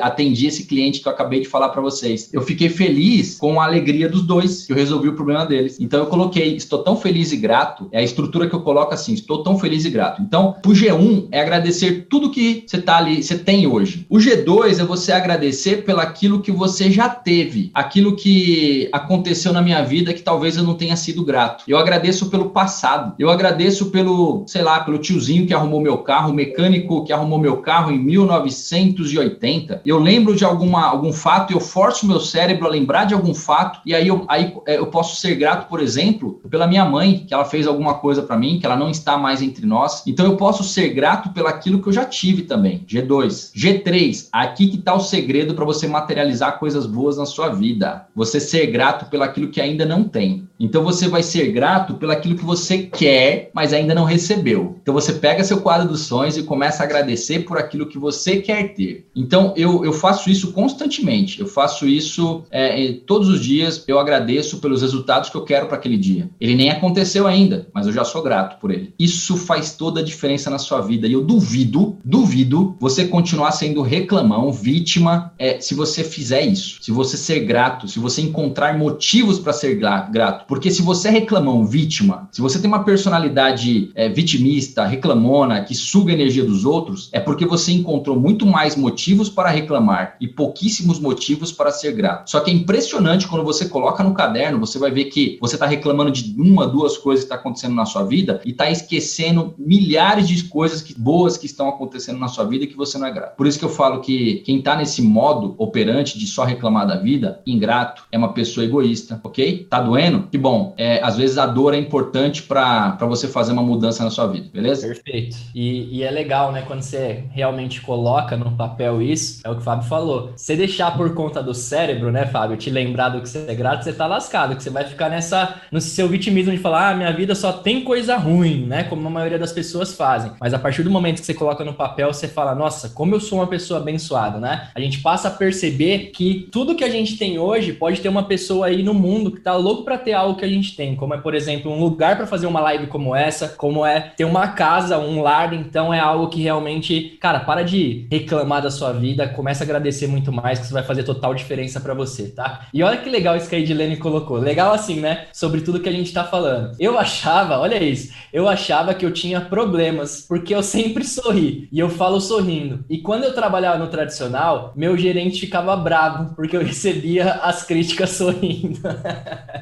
atendi esse cliente que eu acabei de falar para vocês. Eu fiquei feliz com a alegria dos dois, que eu resolvi o problema deles. Então eu coloquei, estou tão feliz e grato, é a estrutura que eu coloco assim, estou tão feliz e grato. Então, o G1 é agradecer tudo que você tá ali, você tem hoje. O G2 é você agradecer pelo aquilo que você já teve, aquilo que aconteceu na minha vida que talvez eu não tenha sido grato. Eu agradeço pelo passado. Eu agradeço pelo, sei lá, pelo tiozinho que arrumou meu carro, mecânico que arrumou meu carro em 1980. Eu lembro de alguma, algum fato eu forço meu cérebro a lembrar de algum fato e aí eu, aí é, eu posso ser grato, por exemplo, pela minha mãe, que ela fez alguma coisa para mim, que ela não está mais entre nós. Então eu posso ser grato pelaquilo que eu já tive também. G2. G3. Aqui que está o segredo para você materializar coisas boas na sua vida. Você ser grato pelaquilo que ainda não tem. Então você vai ser grato grato pelo aquilo que você quer, mas ainda não recebeu. Então você pega seu quadro dos sonhos e começa a agradecer por aquilo que você quer ter. Então eu, eu faço isso constantemente. Eu faço isso é, todos os dias. Eu agradeço pelos resultados que eu quero para aquele dia. Ele nem aconteceu ainda, mas eu já sou grato por ele. Isso faz toda a diferença na sua vida. E eu duvido, duvido você continuar sendo reclamão, vítima, é, se você fizer isso. Se você ser grato, se você encontrar motivos para ser grato. Porque se você é reclamão, vítima, se você tem uma personalidade é, vitimista, reclamona, que suga a energia dos outros, é porque você encontrou muito mais motivos para reclamar e pouquíssimos motivos para ser grato. Só que é impressionante quando você coloca no caderno, você vai ver que você está reclamando de uma, duas coisas que está acontecendo na sua vida e está esquecendo milhares de coisas que, boas que estão acontecendo na sua vida e que você não é grato. Por isso que eu falo que quem está nesse modo operante de só reclamar da vida, ingrato, é uma pessoa egoísta, ok? Tá doendo? Que bom. É, às vezes a dor é importante para você fazer uma mudança na sua vida, beleza? Perfeito. E, e, é legal, né, quando você realmente coloca no papel isso, é o que o Fábio falou. Você deixar por conta do cérebro, né, Fábio, te lembrar do que você é grato, você tá lascado, que você vai ficar nessa, no seu vitimismo de falar, ah, minha vida só tem coisa ruim, né, como a maioria das pessoas fazem. Mas a partir do momento que você coloca no papel, você fala, nossa, como eu sou uma pessoa abençoada, né? A gente passa a perceber que tudo que a gente tem hoje pode ter uma pessoa aí no mundo que tá louco para ter algo que a gente tem, como é, por exemplo, um lugar para fazer uma live como essa, como é ter uma casa, um lar, então é algo que realmente, cara, para de reclamar da sua vida, começa a agradecer muito mais, que isso vai fazer total diferença para você, tá? E olha que legal isso que a Edilene colocou. Legal assim, né? Sobre tudo que a gente tá falando. Eu achava, olha isso, eu achava que eu tinha problemas, porque eu sempre sorri, e eu falo sorrindo. E quando eu trabalhava no tradicional, meu gerente ficava bravo, porque eu recebia as críticas sorrindo.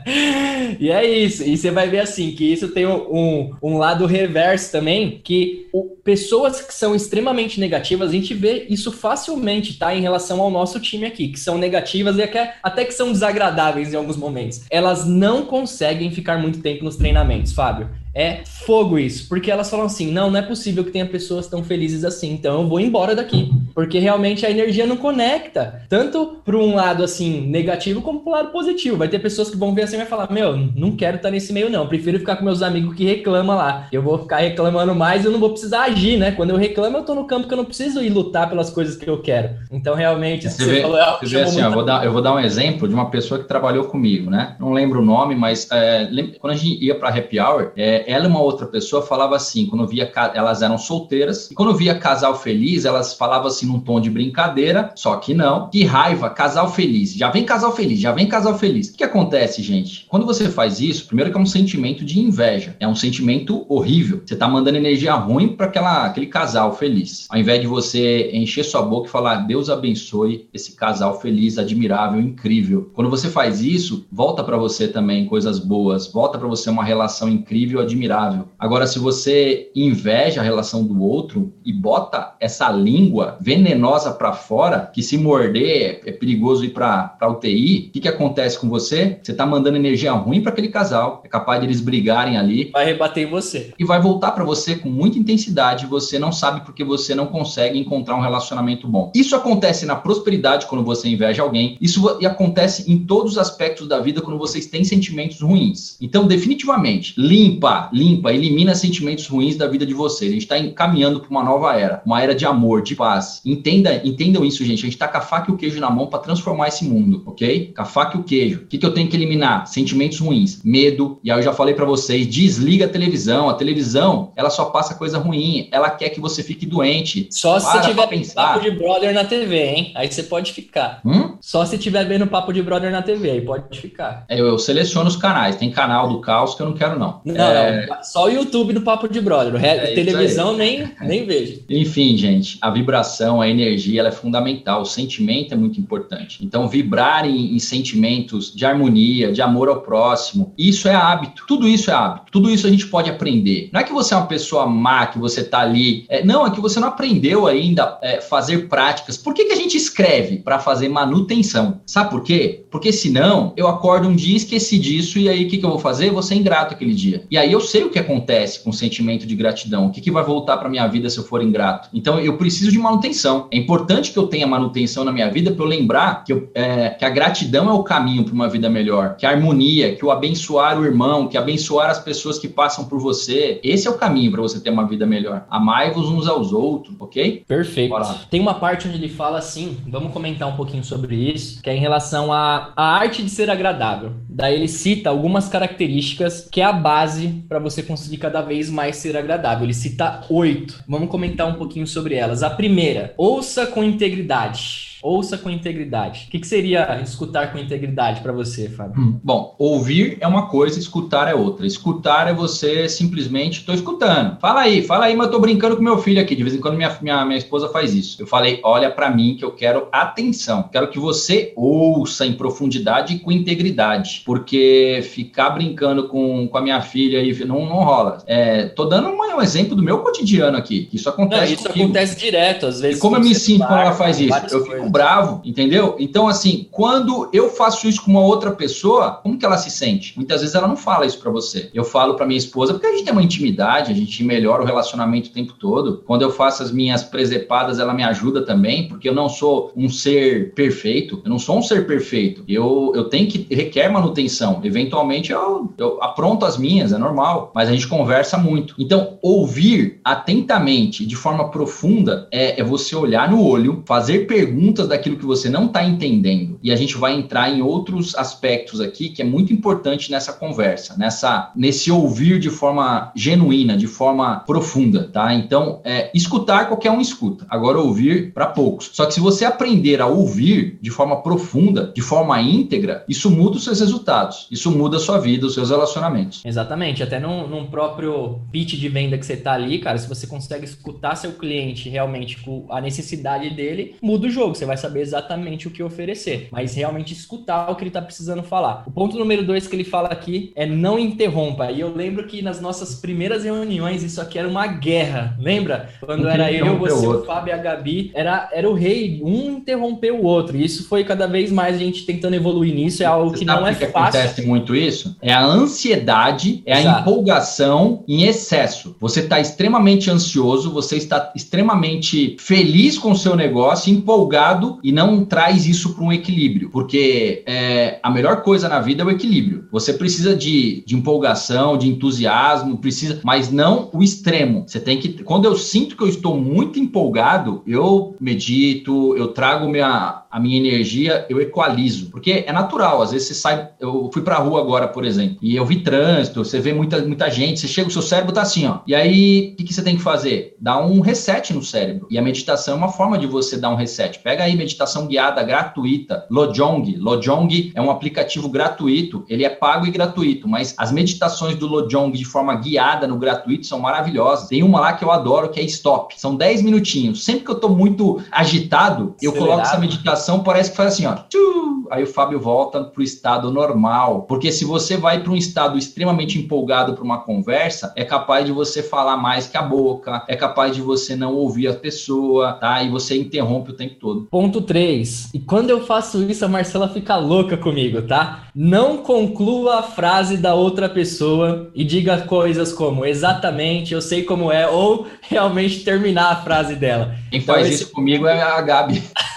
e é isso, e você vai ver assim, que isso tem um, um lado reverso também, que o, pessoas que são extremamente negativas, a gente vê isso facilmente, tá? Em relação ao nosso time aqui, que são negativas e até, até que são desagradáveis em alguns momentos. Elas não conseguem ficar muito tempo nos treinamentos, Fábio. É fogo isso, porque elas falam assim: não, não é possível que tenha pessoas tão felizes assim, então eu vou embora daqui. Porque realmente a energia não conecta, tanto para um lado assim negativo como para o lado positivo. Vai ter pessoas que vão ver assim e vai falar: meu, não quero estar nesse meio, não. Prefiro ficar com meus amigos que reclamam lá. Eu vou ficar reclamando mais eu não vou precisar agir, né? Quando eu reclamo, eu tô no campo que eu não preciso ir lutar pelas coisas que eu quero. Então, realmente, você, vê, falou, é você vê assim, ó, vou dar, eu vou dar um exemplo de uma pessoa que trabalhou comigo, né? Não lembro o nome, mas é, quando a gente ia para Happy Hour, é, ela e uma outra pessoa falava assim, quando via elas eram solteiras, e quando via casal feliz, elas falavam assim num tom de brincadeira, só que não. Que raiva, casal feliz. Já vem casal feliz, já vem casal feliz. O que acontece, gente? Quando você faz isso, primeiro que é um sentimento de inveja, é um sentimento horrível. Você tá mandando energia ruim para aquele casal feliz. Ao invés de você encher sua boca e falar, Deus abençoe esse casal feliz, admirável, incrível. Quando você faz isso, volta para você também coisas boas, volta para você uma relação incrível, admirável. Agora, se você inveja a relação do outro e bota essa língua venenosa para fora, que se morder é perigoso ir para UTI, o que, que acontece com você? Você está mandando energia ruim para aquele casal, é capaz de eles brigarem ali. Vai rebater em você. E vai voltar para você com muita intensidade. Você não sabe porque você não consegue encontrar um relacionamento bom. Isso acontece na prosperidade quando você inveja alguém. Isso acontece em todos os aspectos da vida quando vocês têm sentimentos ruins. Então, definitivamente, limpa, limpa, elimina sentimentos ruins da vida de vocês. A gente está caminhando para uma nova era, uma era de amor, de paz. Entenda, entendam isso, gente. A gente está com a faca e o queijo na mão para transformar esse mundo, ok? Com a faca e o queijo. O que, que eu tenho que eliminar? Sentimentos ruins, medo. E aí eu já falei para vocês, desliga a televisão. A televisão, ela só passa coisa ruim. Ela quer que você fique doente. Só se tiver pensar. papo de brother na TV, hein? Aí você pode ficar. Hum? Só se tiver vendo papo de brother na TV, aí pode ficar. É, eu, eu seleciono os canais. Tem canal do caos que eu não quero, não. Não, é... não. Só o YouTube do Papo de Brother. É televisão nem, nem vejo. Enfim, gente, a vibração, a energia, ela é fundamental. O sentimento é muito importante. Então, vibrar em, em sentimentos de harmonia, de amor ao próximo, isso é hábito. Tudo isso é hábito. Tudo isso a gente pode aprender. Não é que você é uma pessoa má, que você tá ali. É, não, é que você não aprendeu ainda é, fazer práticas. Por que, que a gente escreve? Para fazer manutenção. Sabe por quê? Porque senão eu acordo um dia, esqueci disso, e aí o que, que eu vou fazer? Vou ser ingrato aquele dia. E aí eu sei o que acontece com o sentimento de gratidão. O que, que vai voltar para minha vida se eu for ingrato? Então eu preciso de manutenção. É importante que eu tenha manutenção na minha vida para eu lembrar que, eu, é, que a gratidão é o caminho para uma vida melhor, que a harmonia, que o abençoar o irmão, que abençoar as pessoas que passam por você. Esse é o caminho para você ter uma vida melhor. Amai-vos uns aos outros, ok? Perfeito. Tem uma parte onde ele fala assim, vamos comentar um pouquinho sobre isso, que é em relação à, à arte de ser agradável. Daí ele cita algumas características que é a base para você conseguir cada vez mais ser agradável. Ele cita oito. Vamos comentar um pouquinho sobre elas. A primeira, ouça com integridade. Ouça com integridade. O que, que seria escutar com integridade para você, Fábio? Hum, bom, ouvir é uma coisa, escutar é outra. Escutar é você simplesmente, estou escutando. Fala aí, fala aí, mas eu tô brincando com meu filho aqui. De vez em quando minha, minha, minha esposa faz isso. Eu falei, olha para mim que eu quero atenção. Quero que você ouça em profundidade e com integridade. Porque ficar brincando com, com a minha filha aí não, não rola. É, tô dando um, um exemplo do meu cotidiano aqui. Isso acontece. Não, isso comigo. acontece direto, às vezes. E como eu me sinto quando ela faz isso? Eu fico bravo, entendeu? Então, assim, quando eu faço isso com uma outra pessoa, como que ela se sente? Muitas vezes ela não fala isso para você. Eu falo para minha esposa, porque a gente tem uma intimidade, a gente melhora o relacionamento o tempo todo. Quando eu faço as minhas presepadas, ela me ajuda também, porque eu não sou um ser perfeito, eu não sou um ser perfeito. Eu, eu tenho que requer manutenção. Eventualmente eu, eu apronto as minhas, é normal, mas a gente conversa muito. Então, ouvir atentamente, de forma profunda, é, é você olhar no olho, fazer perguntas daquilo que você não está entendendo. E a gente vai entrar em outros aspectos aqui que é muito importante nessa conversa, nessa nesse ouvir de forma genuína, de forma profunda, tá? Então, é, escutar qualquer um escuta. Agora ouvir para poucos. Só que se você aprender a ouvir de forma profunda, de forma íntegra, isso muda os seus resultados. Isso muda a sua vida, os seus relacionamentos. Exatamente. Até num, num próprio pitch de venda que você tá ali, cara, se você consegue escutar seu cliente realmente com a necessidade dele, muda o jogo. Você vai saber exatamente o que oferecer, mas realmente escutar o que ele está precisando falar. O ponto número dois que ele fala aqui é não interrompa. E eu lembro que nas nossas primeiras reuniões isso aqui era uma guerra. Lembra? Quando era eu, você, o, o Fábio e a Gabi, era, era o rei, um interrompeu o outro. E isso foi cada vez mais a gente tentando evoluir nisso. É algo você que não é que fácil. acontece muito isso? É a ansiedade, é Exato. a empolgação em excesso. Você está extremamente ansioso, você está extremamente feliz com o seu negócio, empolgado e não traz isso para um equilíbrio. Porque é, a melhor coisa na vida é o equilíbrio. Você precisa de, de empolgação, de entusiasmo, precisa, mas não o extremo. Você tem que. Quando eu sinto que eu estou muito empolgado, eu medito, eu trago minha, a minha energia, eu equalizo. Porque é natural, às vezes você sai. Eu fui pra rua agora, por exemplo, e eu vi trânsito, você vê muita, muita gente, você chega, o seu cérebro tá assim, ó. E aí, o que, que você tem que fazer? Dar um reset no cérebro. E a meditação é uma forma de você dar um reset. Pega aí meditação guiada gratuita, Lojong. Lojong é um aplicativo gratuito, ele é pago e gratuito, mas as meditações do Lojong de forma guiada no gratuito são maravilhosas. Tem uma lá que eu adoro, que é Stop. São 10 minutinhos. Sempre que eu tô muito agitado, eu coloco essa meditação, parece que faz assim, ó. Tchuu, aí o Fábio volta para o estado normal. Porque se você vai para um estado extremamente empolgado para uma conversa, é capaz de você falar mais que a boca, é capaz de você não ouvir a pessoa, tá? E você interrompe o tempo todo. Ponto 3. E quando eu faço isso, a Marcela fica louca comigo, tá? Não conclua a frase da outra pessoa e diga coisas como exatamente, eu sei como é, ou realmente terminar a frase dela. Quem então, faz esse... isso comigo é a Gabi.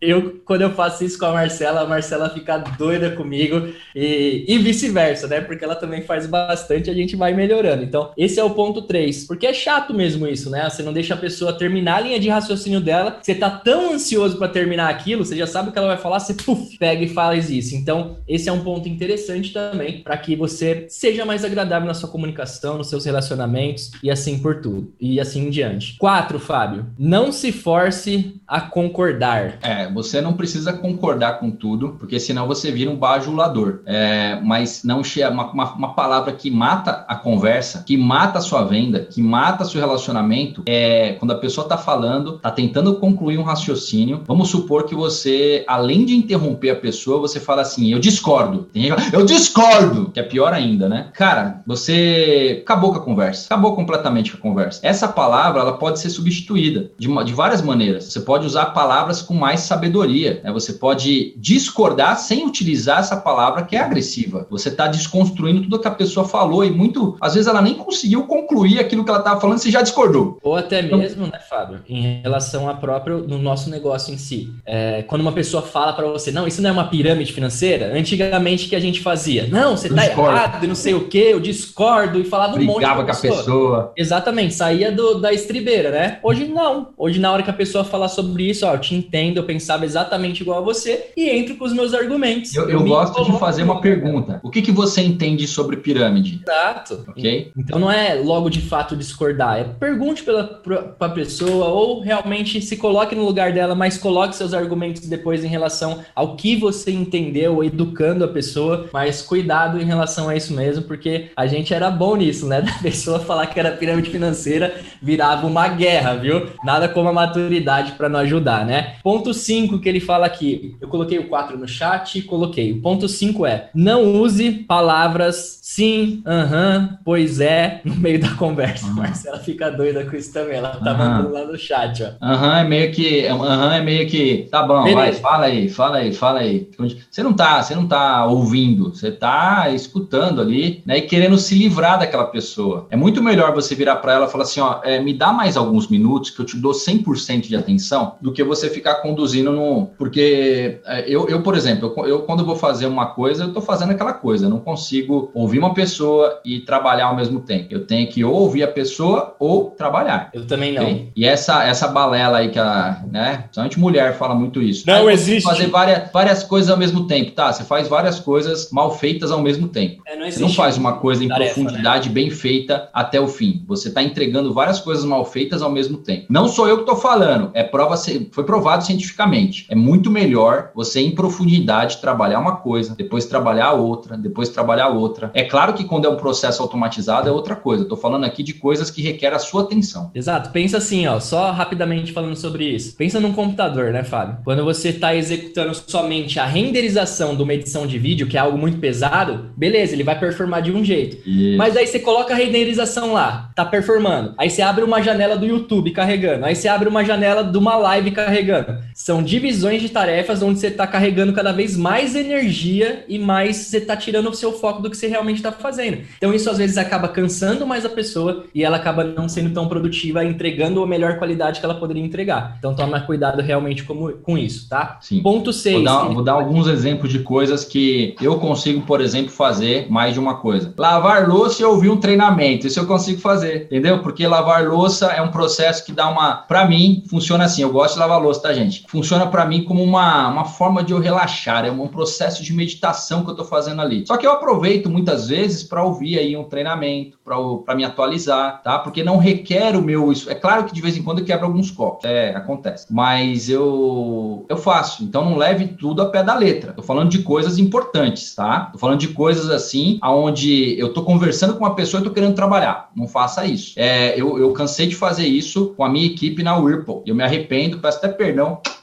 eu, quando eu faço isso com a Marcela, a Marcela fica doida comigo e, e vice-versa, né? Porque ela também faz bastante, a gente vai melhorando. Então, esse é o ponto 3. Porque é chato mesmo isso, né? Você não deixa a pessoa terminar a linha de raciocínio dela, você tá tão ansioso para terminar aquilo, você já sabe o que ela vai falar, você puf, pega e faz isso. Então, esse é um ponto interessante também para que você seja mais agradável na sua comunicação, nos seus relacionamentos e assim por tudo. E assim em diante. 4, Fábio. Não se force a concordar concordar. É, você não precisa concordar com tudo, porque senão você vira um bajulador. É, mas não uma, uma, uma, palavra que mata a conversa, que mata a sua venda, que mata seu relacionamento, é quando a pessoa está falando, está tentando concluir um raciocínio. Vamos supor que você, além de interromper a pessoa, você fala assim: eu discordo. Eu discordo! Que é pior ainda, né? Cara, você acabou com a conversa. Acabou completamente com a conversa. Essa palavra, ela pode ser substituída de, de várias maneiras. Você pode usar a palavra palavras com mais sabedoria. Né? Você pode discordar sem utilizar essa palavra que é agressiva. Você está desconstruindo tudo que a pessoa falou e muito, às vezes ela nem conseguiu concluir aquilo que ela estava falando, você já discordou. Ou até então, mesmo, né, Fábio, em relação a próprio no nosso negócio em si. É, quando uma pessoa fala para você, não, isso não é uma pirâmide financeira, antigamente que a gente fazia, não, você está errado e não sei o que, eu discordo e falava um monte com a pessoa. pessoa. Exatamente, saía do, da estribeira, né? Hoje não. Hoje, na hora que a pessoa falar sobre isso, ó, eu te entendo, eu pensava exatamente igual a você e entro com os meus argumentos. Eu, eu, eu gosto de fazer uma pergunta. O que, que você entende sobre pirâmide? Exato. Ok? Então não é logo de fato discordar, é pergunte para a pessoa ou realmente se coloque no lugar dela, mas coloque seus argumentos depois em relação ao que você entendeu, educando a pessoa, mas cuidado em relação a isso mesmo, porque a gente era bom nisso, né? Da pessoa falar que era pirâmide financeira virava uma guerra, viu? Nada como a maturidade para não ajudar, né? Ponto 5 que ele fala aqui, eu coloquei o 4 no chat e coloquei. O ponto 5 é: não use palavras sim, aham, uh pois é, no meio da conversa. Uhum. Marcela fica doida com isso também, ela tá uhum. mandando lá no chat, ó. Aham, é meio que, aham é meio que, tá bom, Beleza. vai, fala aí, fala aí, fala aí. Você não tá, você não tá ouvindo, você tá escutando ali, né, e querendo se livrar daquela pessoa. É muito melhor você virar para ela e falar assim, ó, é, me dá mais alguns minutos que eu te dou 100% de atenção, do que você ficar conduzindo no. Porque é, eu, eu por exemplo, eu, eu, quando vou fazer uma coisa, eu tô fazendo aquela coisa. Eu não consigo ouvir uma pessoa e trabalhar ao mesmo tempo. Eu tenho que ou ouvir a pessoa ou trabalhar. Eu também não. Okay? E essa, essa balela aí que a, né? Principalmente mulher fala muito isso. Não existe. Fazer várias, várias coisas ao mesmo tempo, tá? Você faz várias coisas mal feitas ao mesmo tempo. É, não você não faz uma coisa em tarefa, profundidade né? bem feita até o fim. Você tá entregando várias coisas mal feitas ao mesmo tempo. Não sou eu que tô falando, é prova, foi provado cientificamente. É muito melhor você, em profundidade, trabalhar uma coisa, depois trabalhar outra, depois trabalhar outra. É claro que quando é um processo automatizado é outra coisa. Estou falando aqui de coisas que requerem a sua atenção. Exato. Pensa assim, ó, só rapidamente falando sobre isso. Pensa num computador, né, Fábio? Quando você está executando somente a renderização de uma edição de vídeo, que é algo muito pesado, beleza, ele vai performar de um jeito. Isso. Mas aí você coloca a renderização lá, tá performando. Aí você abre uma janela do YouTube carregando. Aí você abre uma janela de uma live carregando. São divisões de tarefas onde você está carregando cada vez mais energia e mais você está tirando o seu foco do que você realmente está fazendo. Então isso às vezes acaba cansando mais a pessoa e ela acaba não sendo tão produtiva, entregando a melhor qualidade que ela poderia entregar. Então toma cuidado realmente com, com isso, tá? Sim. Ponto 6. Vou dar, vou dar alguns exemplos de coisas que eu consigo, por exemplo, fazer mais de uma coisa. Lavar louça e ouvir um treinamento. Isso eu consigo fazer, entendeu? Porque lavar louça é um processo que dá uma. Para mim, funciona assim. Eu gosto de lavar louça, tá, gente? Funciona para mim como uma, uma forma de eu relaxar. É um processo de meditação que eu tô fazendo ali. Só que eu aproveito muitas vezes para ouvir aí um treinamento, para me atualizar, tá? Porque não requer o meu. Isso. É claro que de vez em quando eu quebro alguns copos. É, acontece. Mas eu, eu faço. Então não leve tudo a pé da letra. Tô falando de coisas importantes, tá? Tô falando de coisas assim, aonde eu tô conversando com uma pessoa e tô querendo trabalhar. Não faça isso. É, eu, eu cansei de fazer isso com a minha equipe na Whirlpool. Eu me arrependo, peço até perdão,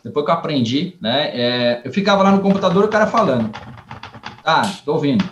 depois que eu aprendi, né? É, eu ficava lá no computador o cara falando. Ah, tô ouvindo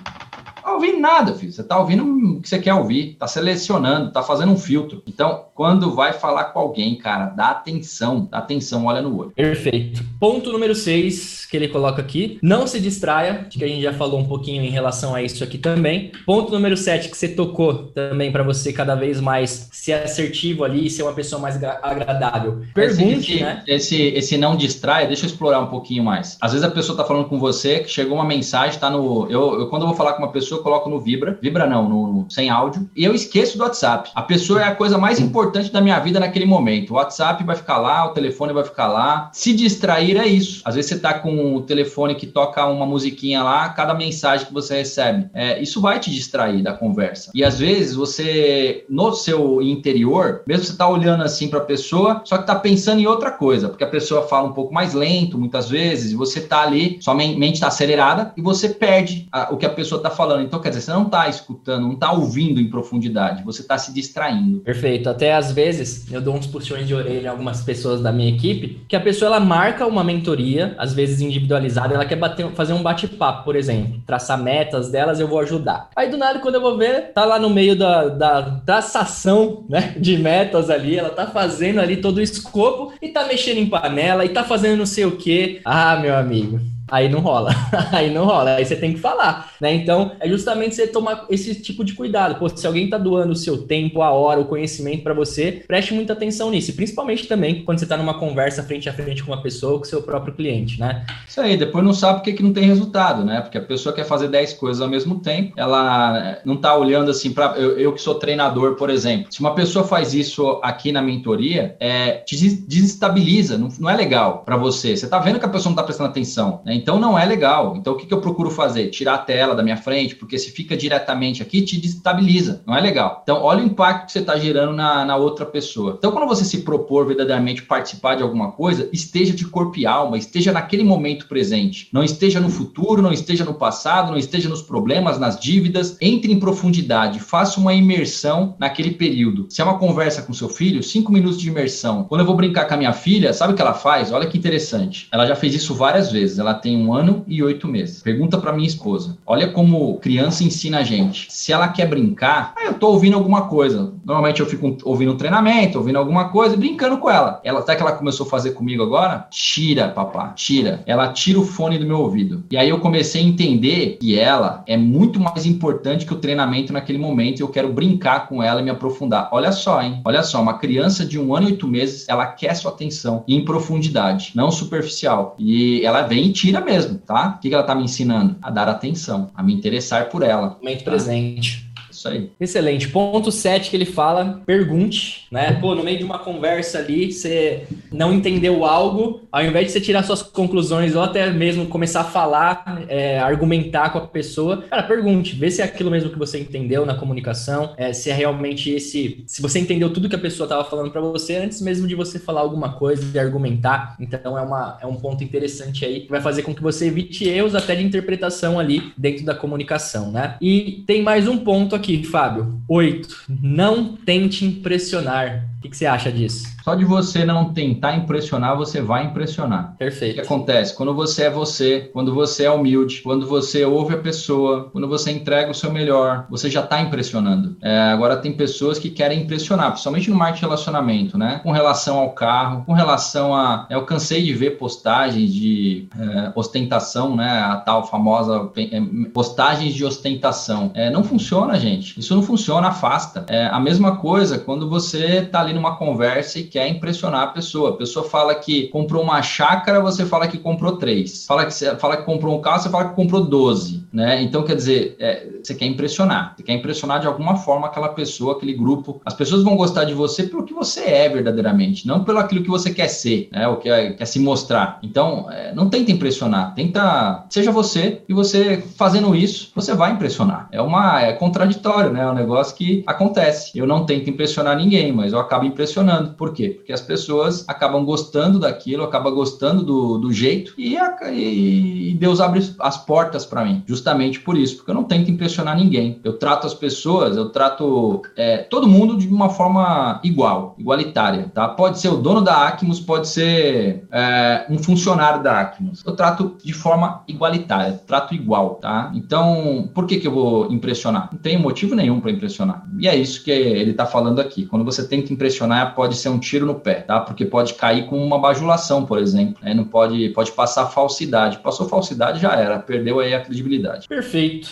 ouvindo nada, filho. Você tá ouvindo o que você quer ouvir, tá selecionando, tá fazendo um filtro. Então, quando vai falar com alguém, cara, dá atenção, dá atenção, olha no olho. Perfeito. Ponto número 6 que ele coloca aqui, não se distraia, que a gente já falou um pouquinho em relação a isso aqui também. Ponto número 7 que você tocou também para você cada vez mais ser assertivo ali, ser uma pessoa mais agradável. Pergunte, esse, né? Esse, esse não distraia, deixa eu explorar um pouquinho mais. Às vezes a pessoa tá falando com você, que chegou uma mensagem, tá no. Eu, eu quando eu vou falar com uma pessoa, eu coloco no Vibra, Vibra não, no, sem áudio, e eu esqueço do WhatsApp. A pessoa é a coisa mais importante da minha vida naquele momento. O WhatsApp vai ficar lá, o telefone vai ficar lá. Se distrair é isso. Às vezes você tá com o telefone que toca uma musiquinha lá, cada mensagem que você recebe. É, isso vai te distrair da conversa. E às vezes você, no seu interior, mesmo você tá olhando assim para a pessoa, só que tá pensando em outra coisa, porque a pessoa fala um pouco mais lento muitas vezes, e você tá ali, sua mente tá acelerada e você perde a, o que a pessoa tá falando. Então, quer dizer, você não está escutando, não está ouvindo em profundidade, você está se distraindo. Perfeito. Até às vezes eu dou uns puxões de orelha a algumas pessoas da minha equipe, que a pessoa ela marca uma mentoria, às vezes individualizada, ela quer bater, fazer um bate-papo, por exemplo, traçar metas delas, eu vou ajudar. Aí do nada, quando eu vou ver, tá lá no meio da, da traçação né, de metas ali, ela tá fazendo ali todo o escopo e tá mexendo em panela e tá fazendo não sei o que. Ah, meu amigo aí não rola. aí não rola. Aí você tem que falar, né? Então, é justamente você tomar esse tipo de cuidado. Pô, se alguém tá doando o seu tempo, a hora, o conhecimento para você, preste muita atenção nisso. Principalmente também quando você tá numa conversa frente a frente com uma pessoa com seu próprio cliente, né? Isso aí, depois não sabe porque que não tem resultado, né? Porque a pessoa quer fazer 10 coisas ao mesmo tempo, ela não tá olhando assim para eu, eu, que sou treinador, por exemplo. Se uma pessoa faz isso aqui na mentoria, é, te desestabiliza, não, não é legal para você. Você tá vendo que a pessoa não tá prestando atenção, né? Então não é legal. Então o que, que eu procuro fazer? Tirar a tela da minha frente, porque se fica diretamente aqui, te destabiliza. Não é legal. Então olha o impacto que você está gerando na, na outra pessoa. Então quando você se propor verdadeiramente participar de alguma coisa, esteja de corpo e alma, esteja naquele momento presente. Não esteja no futuro, não esteja no passado, não esteja nos problemas, nas dívidas. Entre em profundidade, faça uma imersão naquele período. Se é uma conversa com seu filho, cinco minutos de imersão. Quando eu vou brincar com a minha filha, sabe o que ela faz? Olha que interessante. Ela já fez isso várias vezes. Ela tem tem um ano e oito meses. Pergunta para minha esposa. Olha como criança ensina a gente. Se ela quer brincar, ah, eu tô ouvindo alguma coisa. Normalmente eu fico ouvindo um treinamento, ouvindo alguma coisa, brincando com ela. Ela até que ela começou a fazer comigo agora, tira, papá, tira. Ela tira o fone do meu ouvido. E aí eu comecei a entender que ela é muito mais importante que o treinamento naquele momento e eu quero brincar com ela e me aprofundar. Olha só, hein? Olha só, uma criança de um ano e oito meses, ela quer sua atenção em profundidade, não superficial. E ela vem e tira mesmo, tá? O que ela tá me ensinando? A dar atenção, a me interessar por ela. Momento tá? presente. Isso aí. Excelente. Ponto 7 que ele fala, pergunte, né? Pô, no meio de uma conversa ali, você não entendeu algo, ao invés de você tirar suas conclusões ou até mesmo começar a falar, é, argumentar com a pessoa, cara, pergunte, vê se é aquilo mesmo que você entendeu na comunicação, é, se é realmente esse, se você entendeu tudo que a pessoa estava falando para você antes mesmo de você falar alguma coisa e argumentar. Então é, uma, é um ponto interessante aí que vai fazer com que você evite erros até de interpretação ali dentro da comunicação, né? E tem mais um ponto aqui, Fábio. Oito. Não tente impressionar. O que, que você acha disso? Só de você não tentar impressionar, você vai impressionar. Perfeito. O que acontece? Quando você é você, quando você é humilde, quando você ouve a pessoa, quando você entrega o seu melhor, você já está impressionando. É, agora tem pessoas que querem impressionar, principalmente no marketing de relacionamento, né? Com relação ao carro, com relação a. Eu cansei de ver postagens de é, ostentação, né? A tal famosa é, postagens de ostentação. É, não funciona, gente. Isso não funciona, afasta. É a mesma coisa quando você está ali numa conversa e quer impressionar a pessoa. A pessoa fala que comprou uma chácara, você fala que comprou três. Fala que, você, fala que comprou um carro, você fala que comprou 12. Né? Então, quer dizer, é, você quer impressionar. Você quer impressionar de alguma forma aquela pessoa, aquele grupo. As pessoas vão gostar de você pelo que você é verdadeiramente, não pelo aquilo que você quer ser, né? o que é, quer se mostrar. Então, é, não tenta impressionar. Tenta, seja você, e você fazendo isso, você vai impressionar. É uma é contraditório, né? É um negócio que acontece. Eu não tento impressionar ninguém, mas eu acabo impressionando. Por quê? Porque as pessoas acabam gostando daquilo, acabam gostando do, do jeito e, e, Deus abre as portas para mim, justamente por isso, porque eu não tento impressionar ninguém. Eu trato as pessoas, eu trato é, todo mundo de uma forma igual, igualitária, tá? Pode ser o dono da Acmos, pode ser é, um funcionário da Acmos. Eu trato de forma igualitária, trato igual, tá? Então, por que que eu vou impressionar? Não tem motivo nenhum para impressionar. E é isso que ele está falando aqui. Quando você tenta impressionar, pode ser um tiro no pé, tá? Porque pode cair com uma bajulação, por exemplo. Né? Não pode, pode passar falsidade. Passou falsidade, já era. Perdeu aí a credibilidade. Perfeito.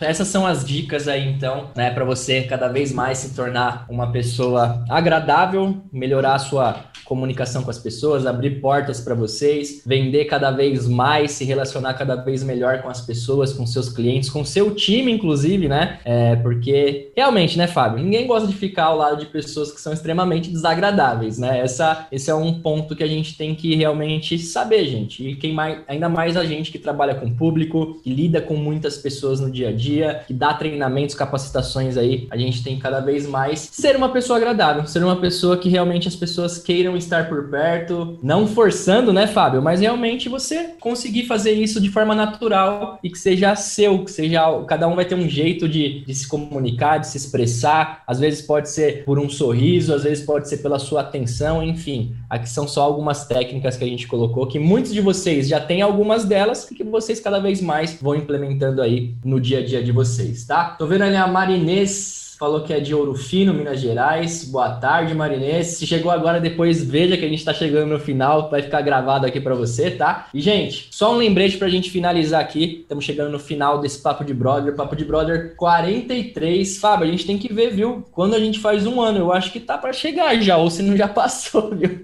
Essas são as dicas aí, então, né, para você cada vez mais se tornar uma pessoa agradável, melhorar a sua comunicação com as pessoas, abrir portas para vocês, vender cada vez mais, se relacionar cada vez melhor com as pessoas, com seus clientes, com seu time, inclusive, né? É, porque realmente, né, Fábio? Ninguém gosta de ficar ao lado de pessoas que são extremamente desagradáveis, né? Essa, esse é um ponto que a gente tem que realmente saber, gente. E quem mais, ainda mais a gente que trabalha com público, que lida com muitas pessoas no dia a dia, que dá treinamentos, capacitações aí, a gente tem cada vez mais ser uma pessoa agradável, ser uma pessoa que realmente as pessoas queiram estar por perto, não forçando, né, Fábio? Mas realmente você conseguir fazer isso de forma natural e que seja seu, que seja. Cada um vai ter um jeito de, de se comunicar, de se expressar. Às vezes pode ser por um sorriso, às vezes pode ser pela sua atenção, enfim. Aqui são só algumas técnicas que a gente colocou, que muitos de vocês já têm algumas delas e que vocês cada vez mais vão implementando aí no dia a dia de vocês, tá? Tô vendo ali a Marinês falou que é de Ouro Fino, Minas Gerais. Boa tarde, Marinês. Se chegou agora, depois veja que a gente está chegando no final, vai ficar gravado aqui para você, tá? E, gente, só um lembrete para a gente finalizar aqui. Estamos chegando no final desse Papo de Brother. Papo de Brother 43. Fábio, a gente tem que ver, viu? Quando a gente faz um ano, eu acho que tá para chegar já, ou se não já passou, viu?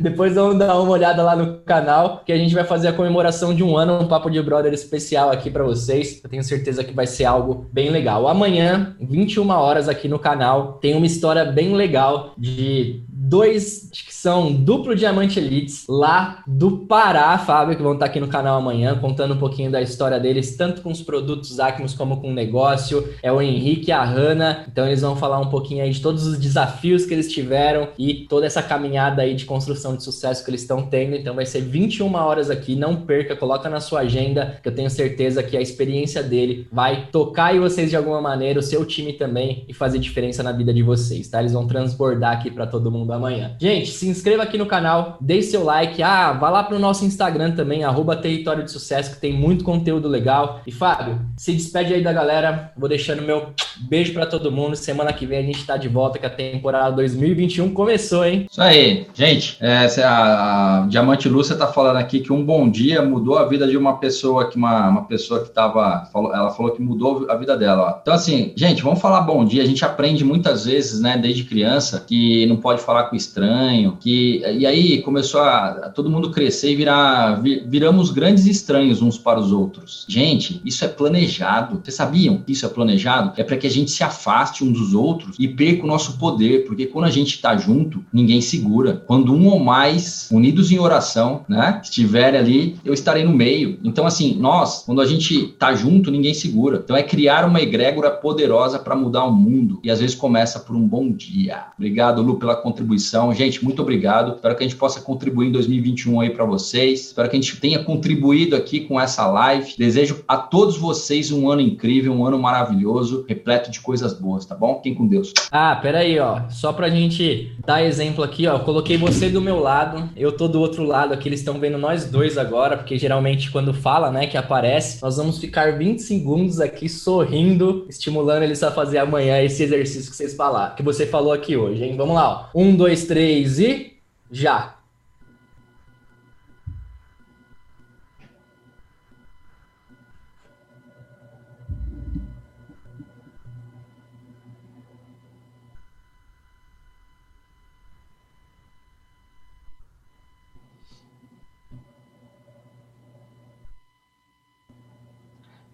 Depois vamos dar uma olhada lá no canal, que a gente vai fazer a comemoração de um ano, um Papo de Brother especial aqui para vocês. Eu tenho certeza que vai ser algo bem legal. Amanhã, 21 horas horas aqui no canal. Tem uma história bem legal de dois, que são duplo diamante elites lá do Pará, Fábio, que vão estar aqui no canal amanhã, contando um pouquinho da história deles, tanto com os produtos Acmos como com o negócio. É o Henrique e a Hanna, então eles vão falar um pouquinho aí de todos os desafios que eles tiveram e toda essa caminhada aí de construção de sucesso que eles estão tendo. Então vai ser 21 horas aqui, não perca, coloca na sua agenda, que eu tenho certeza que a experiência dele vai tocar em vocês de alguma maneira, o seu time também e fazer diferença na vida de vocês, tá? Eles vão transbordar aqui para todo mundo amanhã. Gente, se inscreva aqui no canal, deixe seu like. Ah, vá lá pro nosso Instagram também, arroba Território de Sucesso, que tem muito conteúdo legal. E Fábio, se despede aí da galera. Vou deixando meu beijo para todo mundo. Semana que vem a gente tá de volta, que a temporada 2021 começou, hein? Isso aí. Gente, é, a, a Diamante Lúcia tá falando aqui que um bom dia mudou a vida de uma pessoa que uma, uma pessoa que tava. Falou, ela falou que mudou a vida dela. Ó. Então, assim, gente, vamos falar bom dia. A gente aprende muitas vezes, né, desde criança, que não pode falar com estranho, que e aí começou a, a todo mundo crescer e virar viramos grandes estranhos uns para os outros. Gente, isso é planejado. Vocês sabiam que isso é planejado? É para que a gente se afaste uns dos outros e perca o nosso poder, porque quando a gente está junto, ninguém segura. Quando um ou mais unidos em oração, né, estiverem ali, eu estarei no meio. Então assim, nós, quando a gente está junto, ninguém segura. Então é criar uma egrégora poderosa para mudar o mundo e às vezes começa por um bom dia. Obrigado, Lu, pela contribuição. Gente, muito obrigado. Espero que a gente possa contribuir em 2021 aí para vocês. Espero que a gente tenha contribuído aqui com essa live. Desejo a todos vocês um ano incrível, um ano maravilhoso, repleto de coisas boas, tá bom? Quem com Deus. Ah, peraí, ó. Só pra gente dar exemplo aqui, ó. Eu coloquei você do meu lado, eu tô do outro lado aqui. Eles estão vendo nós dois agora, porque geralmente quando fala, né, que aparece, nós vamos ficar 20 segundos aqui sorrindo, estimulando eles a fazer amanhã esse exercício que vocês falaram, que você falou aqui hoje, hein? Vamos lá, ó. Um, dois, três e já.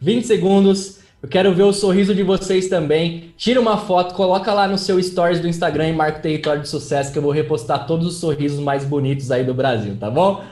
20 segundos. Eu quero ver o sorriso de vocês também. Tira uma foto, coloca lá no seu stories do Instagram e marca o território de sucesso que eu vou repostar todos os sorrisos mais bonitos aí do Brasil, tá bom?